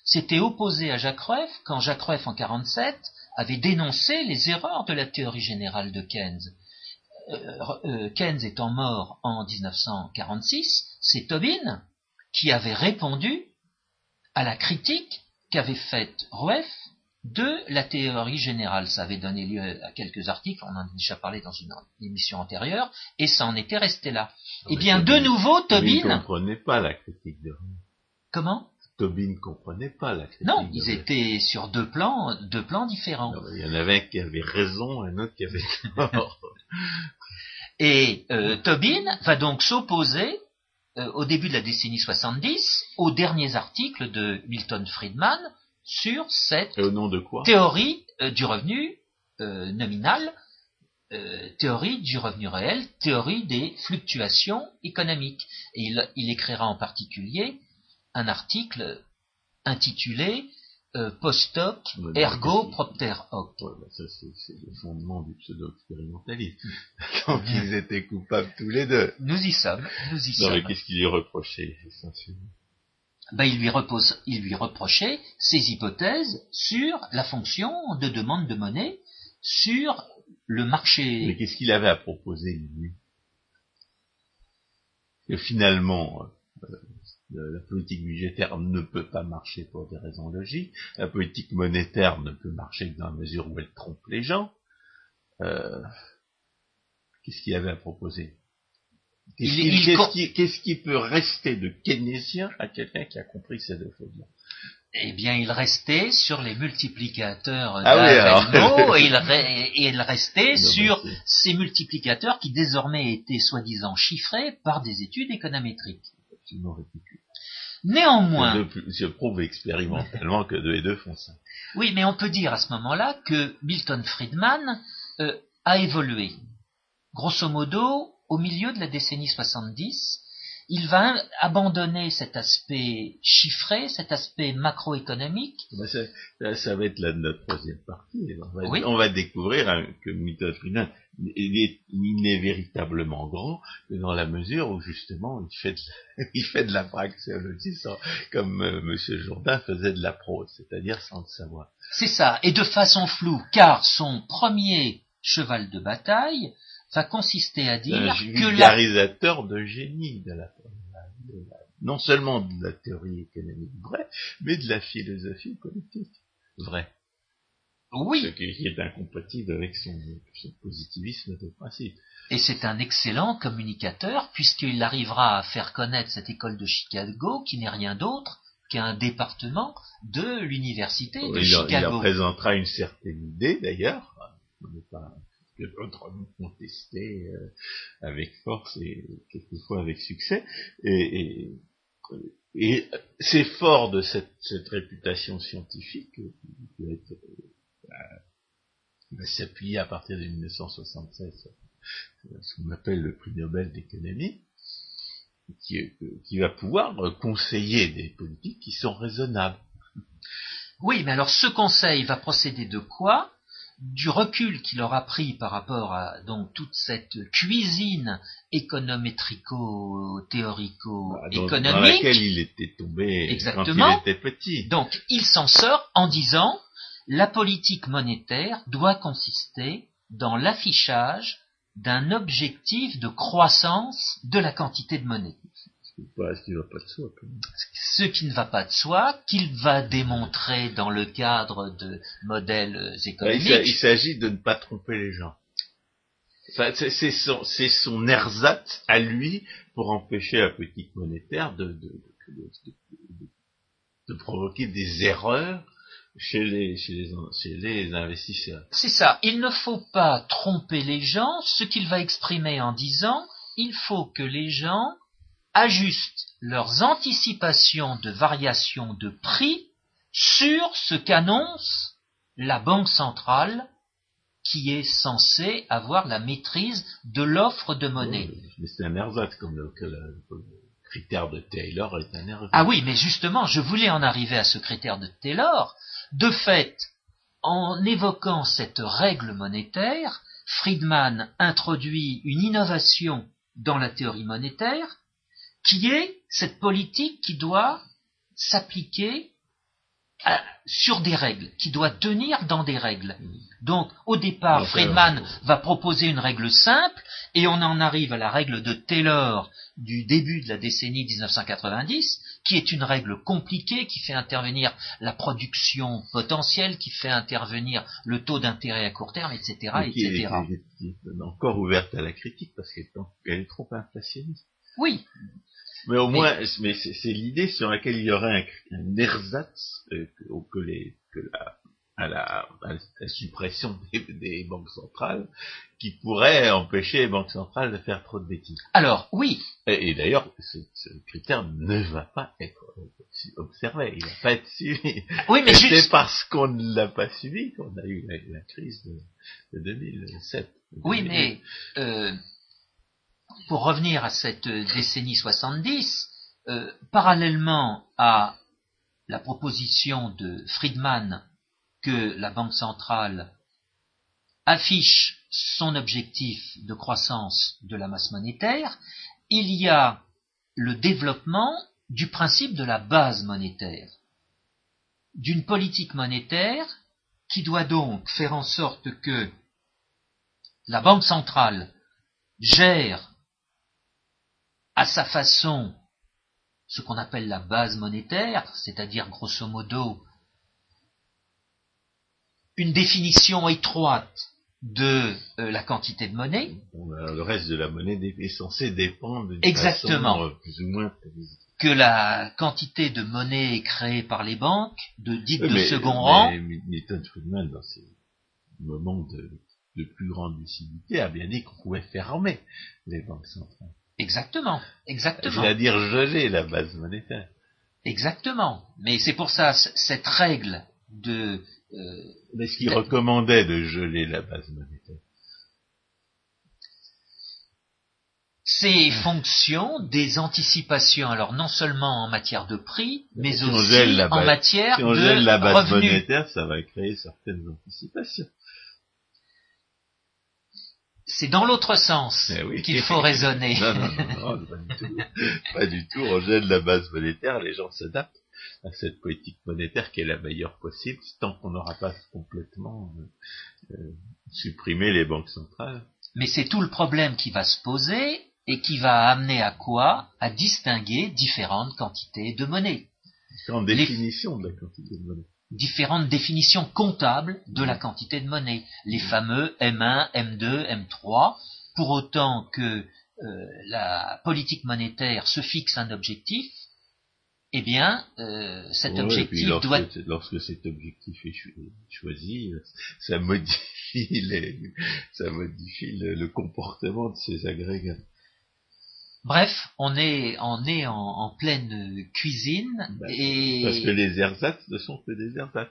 s'était opposé à Jacques Rueff quand Jacques Rueff en 47 avait dénoncé les erreurs de la théorie générale de Keynes. Euh, euh, Keynes étant mort en 1946, c'est Tobin qui avait répondu à la critique qu'avait faite Rueff de la théorie générale. Ça avait donné lieu à quelques articles, on en a déjà parlé dans une émission antérieure, et ça en était resté là. Ah, eh bien, de nouveau, Tobin... ne comprenait pas la critique de Comment? Tobin ne comprenait pas la critique Non, ils étaient sur deux plans, deux plans différents. il y en avait un qui avait raison, un autre qui avait tort. Et euh, Tobin va donc s'opposer euh, au début de la décennie 70 aux derniers articles de Milton Friedman sur cette Et au nom de quoi théorie euh, du revenu euh, nominal, euh, théorie du revenu réel, théorie des fluctuations économiques. Et il, il écrira en particulier un article intitulé Post hoc Ouais, ergo propter hoc. Ouais, bah, ça, c'est le fondement du pseudo-expérimentalisme. Donc, ils étaient coupables tous les deux. Nous y sommes, nous y Non, mais qu'est-ce qu'il lui reprochait, essentiellement Ben, il, lui repose, il lui reprochait ses hypothèses sur la fonction de demande de monnaie sur le Mais marché. qu'est-ce qu'il avait à proposer, lui? Que finalement, euh, la politique budgétaire ne peut pas marcher pour des raisons logiques. La politique monétaire ne peut marcher que dans la mesure où elle trompe les gens. Euh, qu'est-ce qu'il avait à proposer? Qu'est-ce Il- il qui, peut rester de keynésien à quelqu'un qui a compris ces deux choses-là Eh bien, il restait sur les multiplicateurs Ah oui, et il, re- et il restait Non, sur ces multiplicateurs qui désormais étaient soi-disant chiffrés par des études économétriques. Néanmoins, Je prouve expérimentalement que deux et deux font ça. oui, mais on peut dire à ce moment-là que Milton Friedman euh, a évolué. Grosso modo, au milieu de la décennie 70, il va abandonner cet aspect chiffré, cet aspect macroéconomique, Bah, ça, ça- va être la, notre troisième partie. On va, Oui. on va découvrir hein, que Friedman il est, n'est véritablement grand que dans la mesure où justement il fait de la, il fait de la praxéologie sans- comme euh, Monsieur Jourdain faisait de la prose, c'est-à-dire sans le savoir. C'est ça, et de façon floue, car son premier cheval de bataille va consister à dire un que la... vulgarisateur de génie de la, de la- non seulement de la théorie économique vraie, mais de la philosophie politique vraie. Ce Oui, qui qui est incompatible avec son, son positivisme de principe. et c'est un excellent communicateur, puisqu'il arrivera à faire connaître cette école de Chicago, qui n'est rien d'autre qu'un département de l'université de il, en, il en Chicago. présentera une certaine idée d'ailleurs, on n'est pas que d'autres ont contesté euh, avec force et quelquefois avec succès, et, et, et c'est fort de cette, cette réputation scientifique qui euh, va s'appuyer à partir de 1976 sur ce qu'on appelle le prix Nobel d'économie, qui, qui va pouvoir conseiller des politiques qui sont raisonnables. Oui, mais alors ce conseil va procéder de quoi? Du recul qu'il aura pris par rapport à donc toute cette cuisine Bah, dans, dans économétrico-théorico-économique. laquelle il était tombé Exactement. quand il était petit. Donc, il s'en sort en disant la politique monétaire doit consister dans l'affichage d'un objectif de croissance de la quantité de monnaie. Pas ce qui va pas de soi. quand même? Ce qui ne va pas de soi, qu'il va démontrer dans le cadre de modèles économiques. il s'agit de ne pas tromper les gens. Enfin, c'est son, son ersatz à lui pour empêcher la politique monétaire de, de, de, de- de- de provoquer des erreurs chez les, chez les, chez les investisseurs. C'est ça. Il ne faut pas tromper les gens, ce qu'il va exprimer en disant, il faut que les gens ajustent leurs anticipations de variation de prix sur ce qu'annonce la Banque centrale qui est censée avoir la maîtrise de l'offre de monnaie. Mais c'est un ersatz comme le, que le- que le critère de Taylor est un ersatz. Ah oui, mais justement, je voulais en arriver à ce critère de Taylor. De fait, en évoquant cette règle monétaire, Friedman introduit une innovation dans la théorie monétaire, qui est cette politique qui doit s'appliquer à- sur des règles, qui doit tenir dans des règles. Donc, au départ, Friedman euh, va proposer une règle simple, et on en arrive à la règle de Taylor du début de la décennie 1990, qui est une règle compliquée, qui fait intervenir la production potentielle, qui fait intervenir le taux d'intérêt à court terme, etc., mais qui est, etc. qui est- qui est encore ouverte à la critique parce qu'elle est trop inflationniste. Oui, Mais au moins, mais c'est l'idée sur laquelle il y aurait un, un ersatz euh, que, les, que la à la, suppression des, banques centrales qui pourrait empêcher les banques centrales de faire trop de bêtises. Alors, oui. Et, d'ailleurs, ce, critère ne va pas être observé, il ne va pas être suivi. Oui, mais c'est parce qu'on ne l'a pas suivi qu'on a eu la, crise de, 2007. Oui, mais euh, pour revenir à cette décennie 70, euh, parallèlement à la proposition de Friedman que la Banque centrale affiche son objectif de croissance de la masse monétaire, il y a le développement du principe de la base monétaire, d'une politique monétaire qui doit donc faire en sorte que la Banque centrale gère à sa façon ce qu'on appelle la base monétaire, c'est-à-dire grosso modo une définition étroite de euh, la quantité de monnaie. le reste de la monnaie est censé dépendre Exactement. Euh, plus ou moins que la quantité de monnaie créée par les banques, de dites de second rang. Milton Friedman, dans ces moments de, de plus grande lucidité, a bien dit qu'on pouvait fermer les banques centrales. Exactement, exactement. C'est-à-dire geler la base monétaire. Exactement. Mais c'est pour ça, cette règle de... Euh, Mais ce qu'il recommandait de geler la base monétaire C'est fonction des anticipations, alors non seulement en matière de prix, mais aussi en matière si on gèle la base monétaire, ça va créer certaines anticipations. C'est dans l'autre sens eh qu'il faut raisonner. non, non, non, pas du tout. Pas du tout. On gèle la base monétaire, les gens s'adaptent à cette politique monétaire qui est la meilleure possible, tant qu'on n'aura pas complètement euh, euh, supprimé les banques centrales. Mais c'est tout le problème qui va se poser et qui va amener à quoi? À distinguer différentes quantités de monnaie. Différentes définitions de la quantité de monnaie différentes définitions comptables de la quantité de monnaie, les fameux M1, M2, M3, pour autant que euh, la politique monétaire se fixe un objectif, eh bien, euh, cet objectif lorsque, doit... Lorsque cet objectif est choisi, ça modifie, ça modifie le, comportement de ces agrégats. Bref, on est, on est en, pleine cuisine bah, et parce que les ersatz ne sont que des ersatz.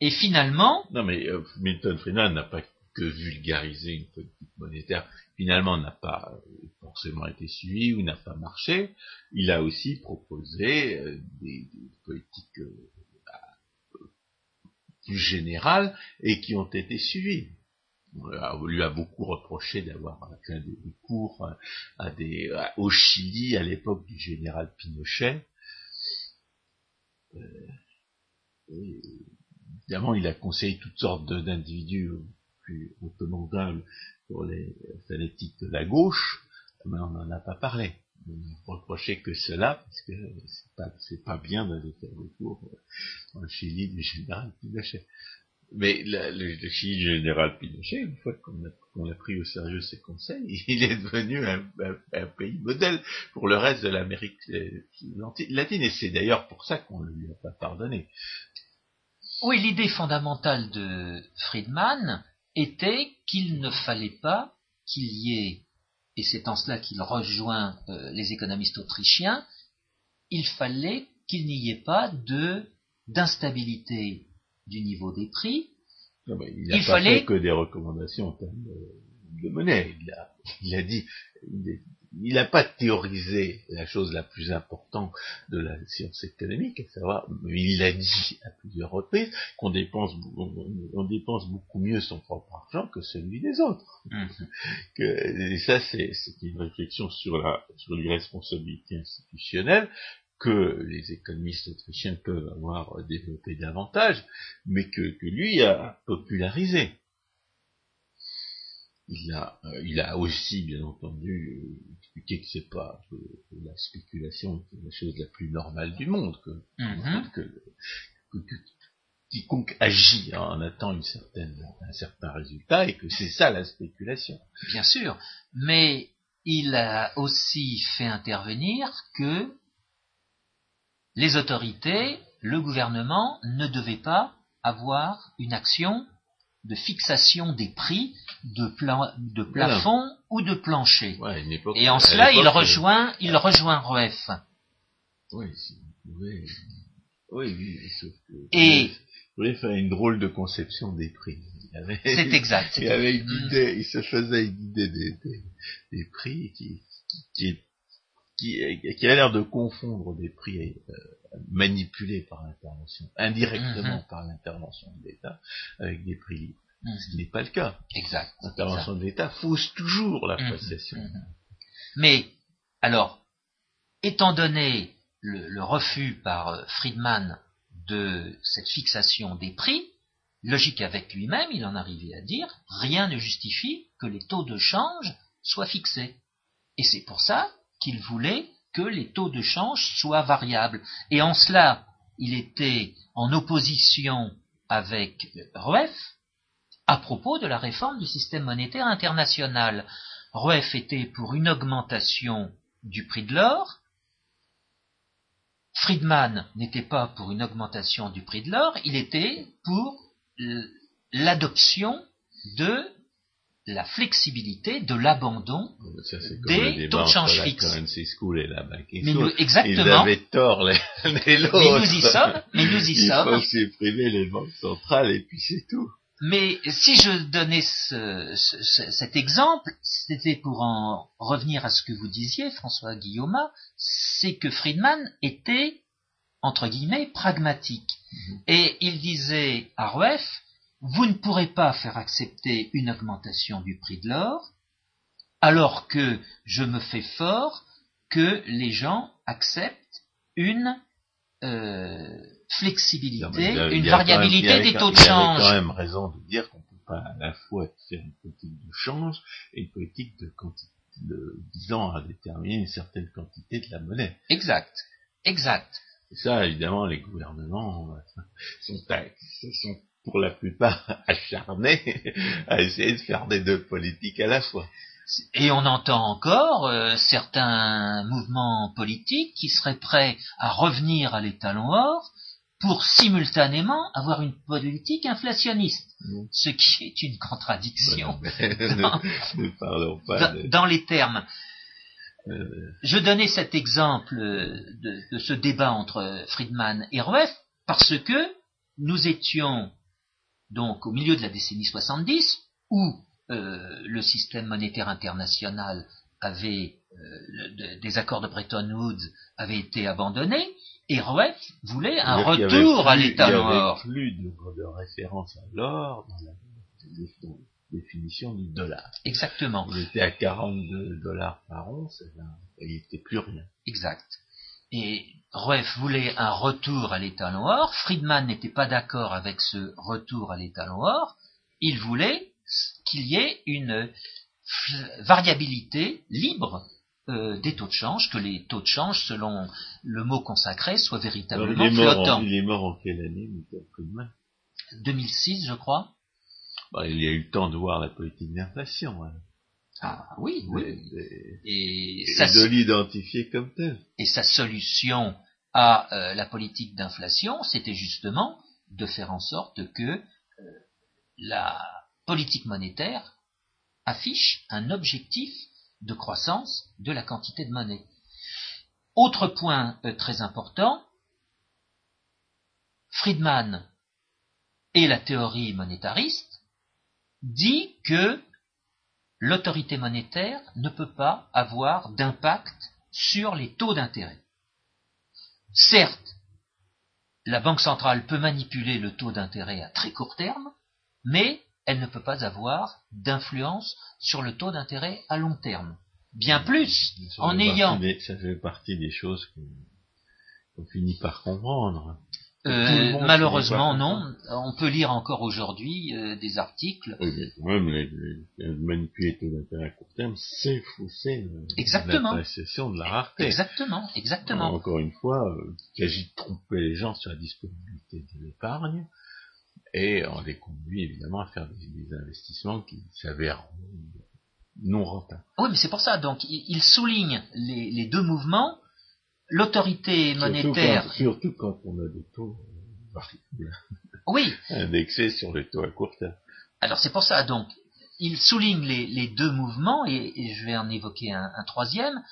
Et finalement, non mais euh, Milton Friedman n'a pas que vulgarisé une politique monétaire. Finalement, n'a pas euh, forcément été suivi ou n'a pas marché. Il a aussi proposé euh, des, politiques plus générales et qui ont été suivies on lui a beaucoup reproché d'avoir fait des, cours des, au Chili à l'époque du général Pinochet. Euh, évidemment, il a conseillé toutes sortes d'individus plus autonomes pour les fanatiques de la gauche, mais on n'en a pas parlé. On a reproché que cela, parce que c'est pas, bien d'aller faire des cours au Chili du général Pinochet. Mais le, le, Chili général Pinochet, une fois qu'on a, pris au sérieux ses conseils, il est devenu un, pays modèle pour le reste de l'Amérique latine. Et c'est d'ailleurs pour ça qu'on ne lui a pas pardonné. Oui, l'idée fondamentale de Friedman était qu'il ne fallait pas qu'il y ait, et c'est en cela qu'il rejoint euh, les économistes autrichiens, il fallait qu'il n'y ait pas de d'instabilité du niveau des prix. il n'a pas fait que des recommandations en termes de, monnaie. Il a, il a dit, il n'a pas théorisé la chose la plus importante de la science économique, à savoir, il a dit à plusieurs reprises qu'on dépense, on, dépense beaucoup mieux son propre argent que celui des autres. Mmh. Que, et ça, c'est une réflexion sur la sur l'irresponsabilité institutionnelle que les économistes autrichiens peuvent avoir développé davantage, mais que, lui a popularisé. Il a, euh, il a aussi, bien entendu, expliqué que c'est pas la spéculation est la chose la plus normale du monde, que, mm-hmm. que, quiconque agit en attend une certaine, un certain résultat, et que c'est ça la spéculation. Bien sûr, mais il a aussi fait intervenir que les autorités, le gouvernement ne devaient pas avoir une action de fixation des prix de, de plafond ou de plancher. Et en cela, il rejoint, il rejoint Rueff. Oui, oui, oui, sauf que et Rueff a une drôle de conception des prix. C'est exact. Il, avait une idée, il se faisait une idée des, des, prix qui, qui, qui, qui a l'air de confondre des prix euh, manipulés par l'intervention, indirectement mhm. par l'intervention de l'État, avec des prix libres. Mhm. Ce qui n'est pas le cas. Exact. L'intervention de l'État fausse toujours l'appréciation. Mhm. Mais, alors, étant donné le, le refus par euh, Friedman de cette fixation des prix, logique avec lui-même, il en arrivait à dire rien ne justifie que les taux de change soient fixés. Et c'est pour ça qu'il voulait que les taux de change soient variables. Et en cela, il était en opposition avec Rueff à propos de la réforme du système monétaire international. Rueff était pour une augmentation du prix de l'or. Friedman n'était pas pour une augmentation du prix de l'or, il était pour l'adoption de la flexibilité de l'abandon des taux de change fixes. Mais nous, exactement. Ils avaient tort les, les Mais nous y sommes. Mais nous y Il sommes. faut supprimer les banques centrales et puis c'est tout. Mais si je donnais ce, ce, cet exemple, c'était pour en revenir à ce que vous disiez, François Guillaume, c'est que Friedman était, entre guillemets, pragmatique. Mm-hmm. Et il disait à Rueff, vous ne pourrez pas faire accepter une augmentation du prix de l'or, alors que je me fais fort que les gens acceptent une euh, flexibilité, une variabilité des taux de change. Il y a quand même raison de dire qu'on ne peut pas à la fois faire une politique de change et une politique de quantité, visant à déterminer une certaine quantité de la monnaie. Exact, exact. Et ça, évidemment, les gouvernements euh, sont, sont pour la plupart acharnés à essayer de faire des deux politiques à la fois. Et on entend encore euh, certains mouvements politiques qui seraient prêts à revenir à l'étalon or pour simultanément avoir une politique inflationniste, mmh. ce qui est une contradiction dans, les termes. Euh. Je donnais cet exemple de, de, ce débat entre Friedman et Rueff parce que nous étions donc au milieu de la décennie 70, où euh, le système monétaire international avait euh, des accords de Bretton Woods avaient été abandonnés, et voulait un retour à l'état or. Il n'y avait plus de, référence à l'or dans la définition du dollar. Exactement. Il était à 42 dollars par once, il n'était plus rien. Exact. Et Rueff voulait un retour à l'étalon or. Friedman n'était pas d'accord avec ce retour à l'étalon or. Il voulait qu'il y ait une variabilité libre euh, des taux de change, que les taux de change, selon le mot consacré, soient véritablement flottants. il est mort en quelle année, Friedman? 2006, je crois. Bah, il y a eu le temps de voir la politique d'inflation. Hein. Ah oui, oui. et, de l'identifier comme tel. Et sa solution à euh, la politique d'inflation, c'était justement de faire en sorte que euh, la politique monétaire affiche un objectif de croissance de la quantité de monnaie. Autre point euh, très important, Friedman et la théorie monétariste dit que l'autorité monétaire ne peut pas avoir d'impact sur les taux d'intérêt. Certes, la Banque centrale peut manipuler le taux d'intérêt à très court terme, mais elle ne peut pas avoir d'influence sur le taux d'intérêt à long terme. Bien plus, en ayant... ça fait partie des choses qu'on finit par comprendre. Euh, malheureusement, non. On peut lire encore aujourd'hui euh, des articles. Oui, mais quand même, les, les, manipuler taux d'intérêt à court terme, c'est fausser l'appréciation de la rareté. Exactement, exactement. encore une fois, euh, il s'agit de tromper les gens sur la disponibilité de l'épargne, et on les conduit évidemment à faire des, investissements qui s'avèrent non rentables. Oui, mais c'est pour ça. Donc, il, souligne les, les deux mouvements l'autorité monétaire. Surtout quand, on a des taux particuliers. Oui. indexé sur les taux à court terme. Alors c'est pour ça, donc, il souligne les, deux mouvements, et, je vais en évoquer un, troisième.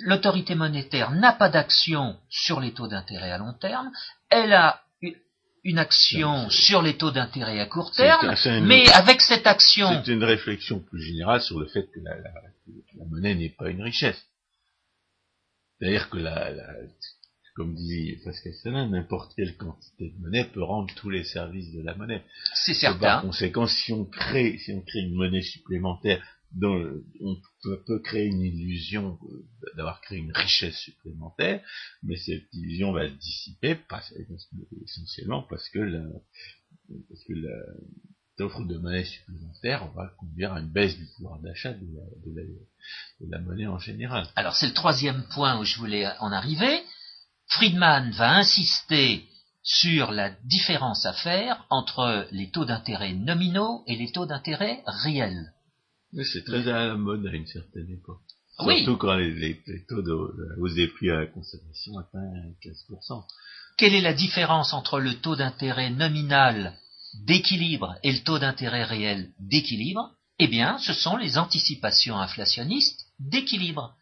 L'autorité monétaire n'a pas d'action sur les taux d'intérêt à long terme, elle a une action sur les taux d'intérêt à court terme, mais avec cette action... C'est une réflexion plus générale sur le fait que la, monnaie n'est pas une richesse. C'est-à-dire que la, comme dit Pascal Salin, n'importe quelle quantité de monnaie peut rendre tous les services de la monnaie. C'est certain. Par conséquent, si on crée, si on crée une monnaie supplémentaire on peut, créer une illusion d'avoir créé une richesse supplémentaire, mais cette illusion va se dissiper essentiellement parce que la, parce que l'offre de monnaie supplémentaire va conduire à une baisse du pouvoir d'achat de, de la, monnaie en général. Alors c'est le troisième point où je voulais en arriver. Friedman va insister sur la différence à faire entre les taux d'intérêt nominaux et les taux d'intérêt réels. c'est très à la mode à une certaine époque. Surtout quand les, taux de, hausse des prix à la consommation atteignent 15%. Quelle est la différence entre le taux d'intérêt nominal d'équilibre et le taux d'intérêt réel d'équilibre Eh bien, ce sont les anticipations inflationnistes d'équilibre.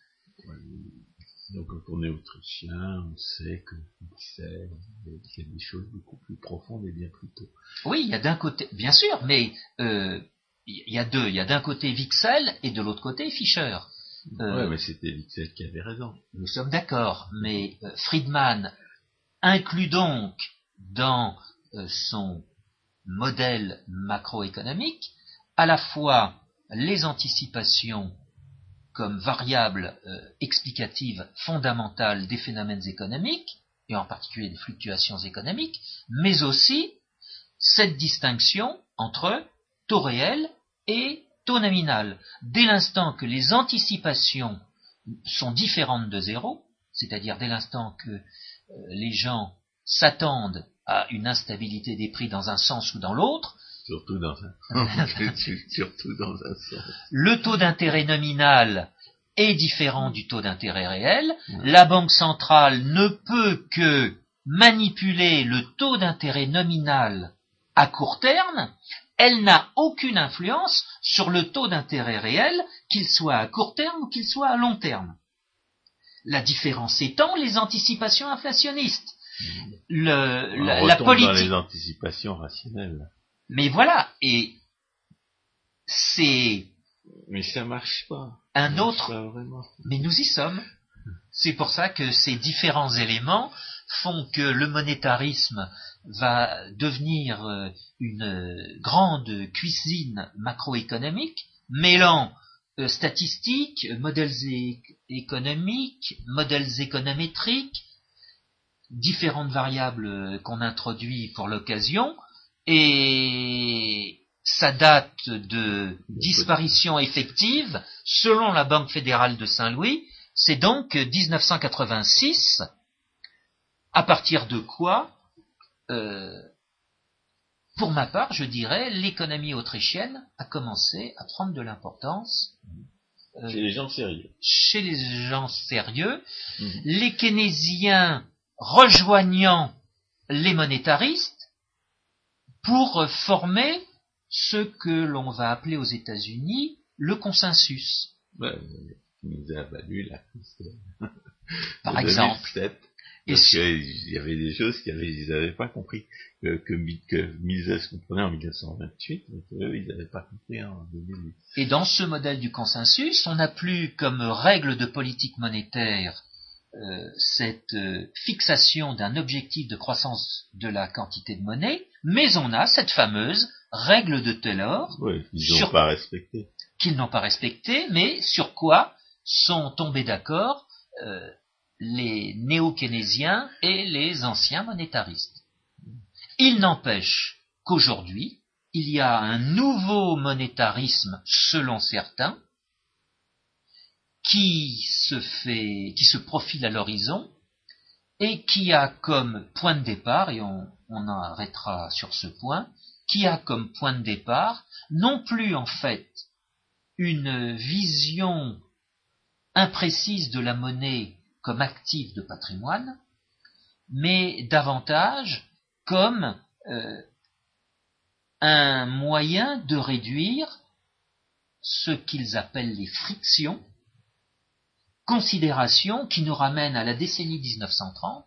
Donc quand on est autrichien, on sait que c'est qu'il y a des choses beaucoup plus profondes et bien plus tôt. Oui, il y a d'un côté, bien sûr, mais euh, il y a deux. Il y a d'un côté Vixel et de l'autre côté Fischer. Euh, oui, mais c'était Vixel qui avait raison. Nous sommes d'accord, mais euh, Friedman inclut donc dans son modèle macroéconomique à la fois les anticipations comme variable euh, explicative fondamentale des phénomènes économiques, et en particulier des fluctuations économiques, mais aussi cette distinction entre taux réel et taux nominal. Dès l'instant que les anticipations sont différentes de zéro, c'est-à-dire dès l'instant que euh, les gens s'attendent à une instabilité des prix dans un sens ou dans l'autre, Surtout dans un, surtout dans un sens. Le taux d'intérêt nominal est différent du taux d'intérêt réel. La Banque centrale ne peut que manipuler le taux d'intérêt nominal à court terme. Elle n'a aucune influence sur le taux d'intérêt réel, qu'il soit à court terme ou qu'il soit à long terme. La différence étant les anticipations inflationnistes. Le, la, politique. Dans les anticipations rationnelles. Mais voilà, et c'est. Mais ça marche pas. Un autre. Mais nous y sommes. C'est pour ça que ces différents éléments font que le monétarisme va devenir euh, une grande cuisine macroéconomique, mêlant euh, statistiques, modèles économiques, modèles économétriques, différentes variables qu'on introduit pour l'occasion, et sa date de disparition effective, selon la Banque fédérale de Saint-Louis, c'est donc 1986, à partir de quoi, euh, pour ma part, je dirais, l'économie autrichienne a commencé à prendre de l'importance. Euh, chez les gens sérieux. Chez les gens sérieux. Mhm. Les keynésiens rejoignant les monétaristes, pour former ce que l'on va appeler aux États-Unis le consensus. Ben, nous a valu la Par exemple. parce qu'il y avait des choses qu'ils n'avaient pas compris, que, que, Mises comprenait en 1928, mais qu'eux, ils n'avaient pas compris en 2008. Et dans ce modèle du consensus, on n'a plus comme règle de politique monétaire euh, cette euh, fixation d'un objectif de croissance de la quantité de monnaie, mais on a cette fameuse règle de Taylor oui, qu'ils n'ont pas respectée. Qu'ils n'ont pas respectée, mais sur quoi sont tombés d'accord euh, les néo-keynésiens et les anciens monétaristes. Il n'empêche qu'aujourd'hui, il y a un nouveau monétarisme selon certains, qui se fait, qui se profile à l'horizon et qui a comme point de départ, et on, arrêtera sur ce point, qui a comme point de départ non plus en fait une vision imprécise de la monnaie comme actif de patrimoine, mais davantage comme euh, un moyen de réduire ce qu'ils appellent les frictions, considération qui nous ramène à la décennie 1930,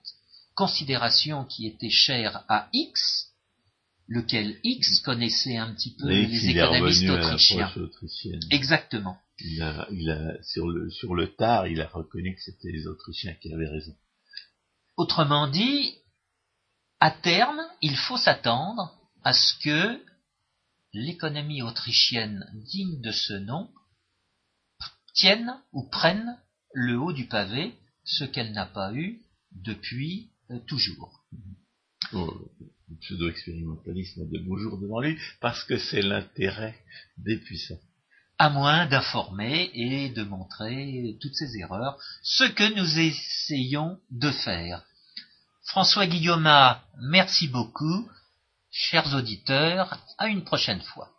considération qui était chère à X, lequel X connaissait un petit peu les économistes autrichiens. Exactement. Il a, il a, sur le, sur le tard, il a reconnu que c'était les Autrichiens qui avaient raison. Autrement dit, à terme, il faut s'attendre à ce que l'économie autrichienne digne de ce nom tienne ou prenne le haut du pavé, ce qu'elle n'a pas eu depuis euh, toujours. Oh, le pseudo-expérimentalisme a de beaux jours devant lui, parce que c'est l'intérêt des puissants. À moins d'informer et de montrer toutes ces erreurs, ce que nous essayons de faire. François Guillaume, merci beaucoup. Chers auditeurs, à une prochaine fois.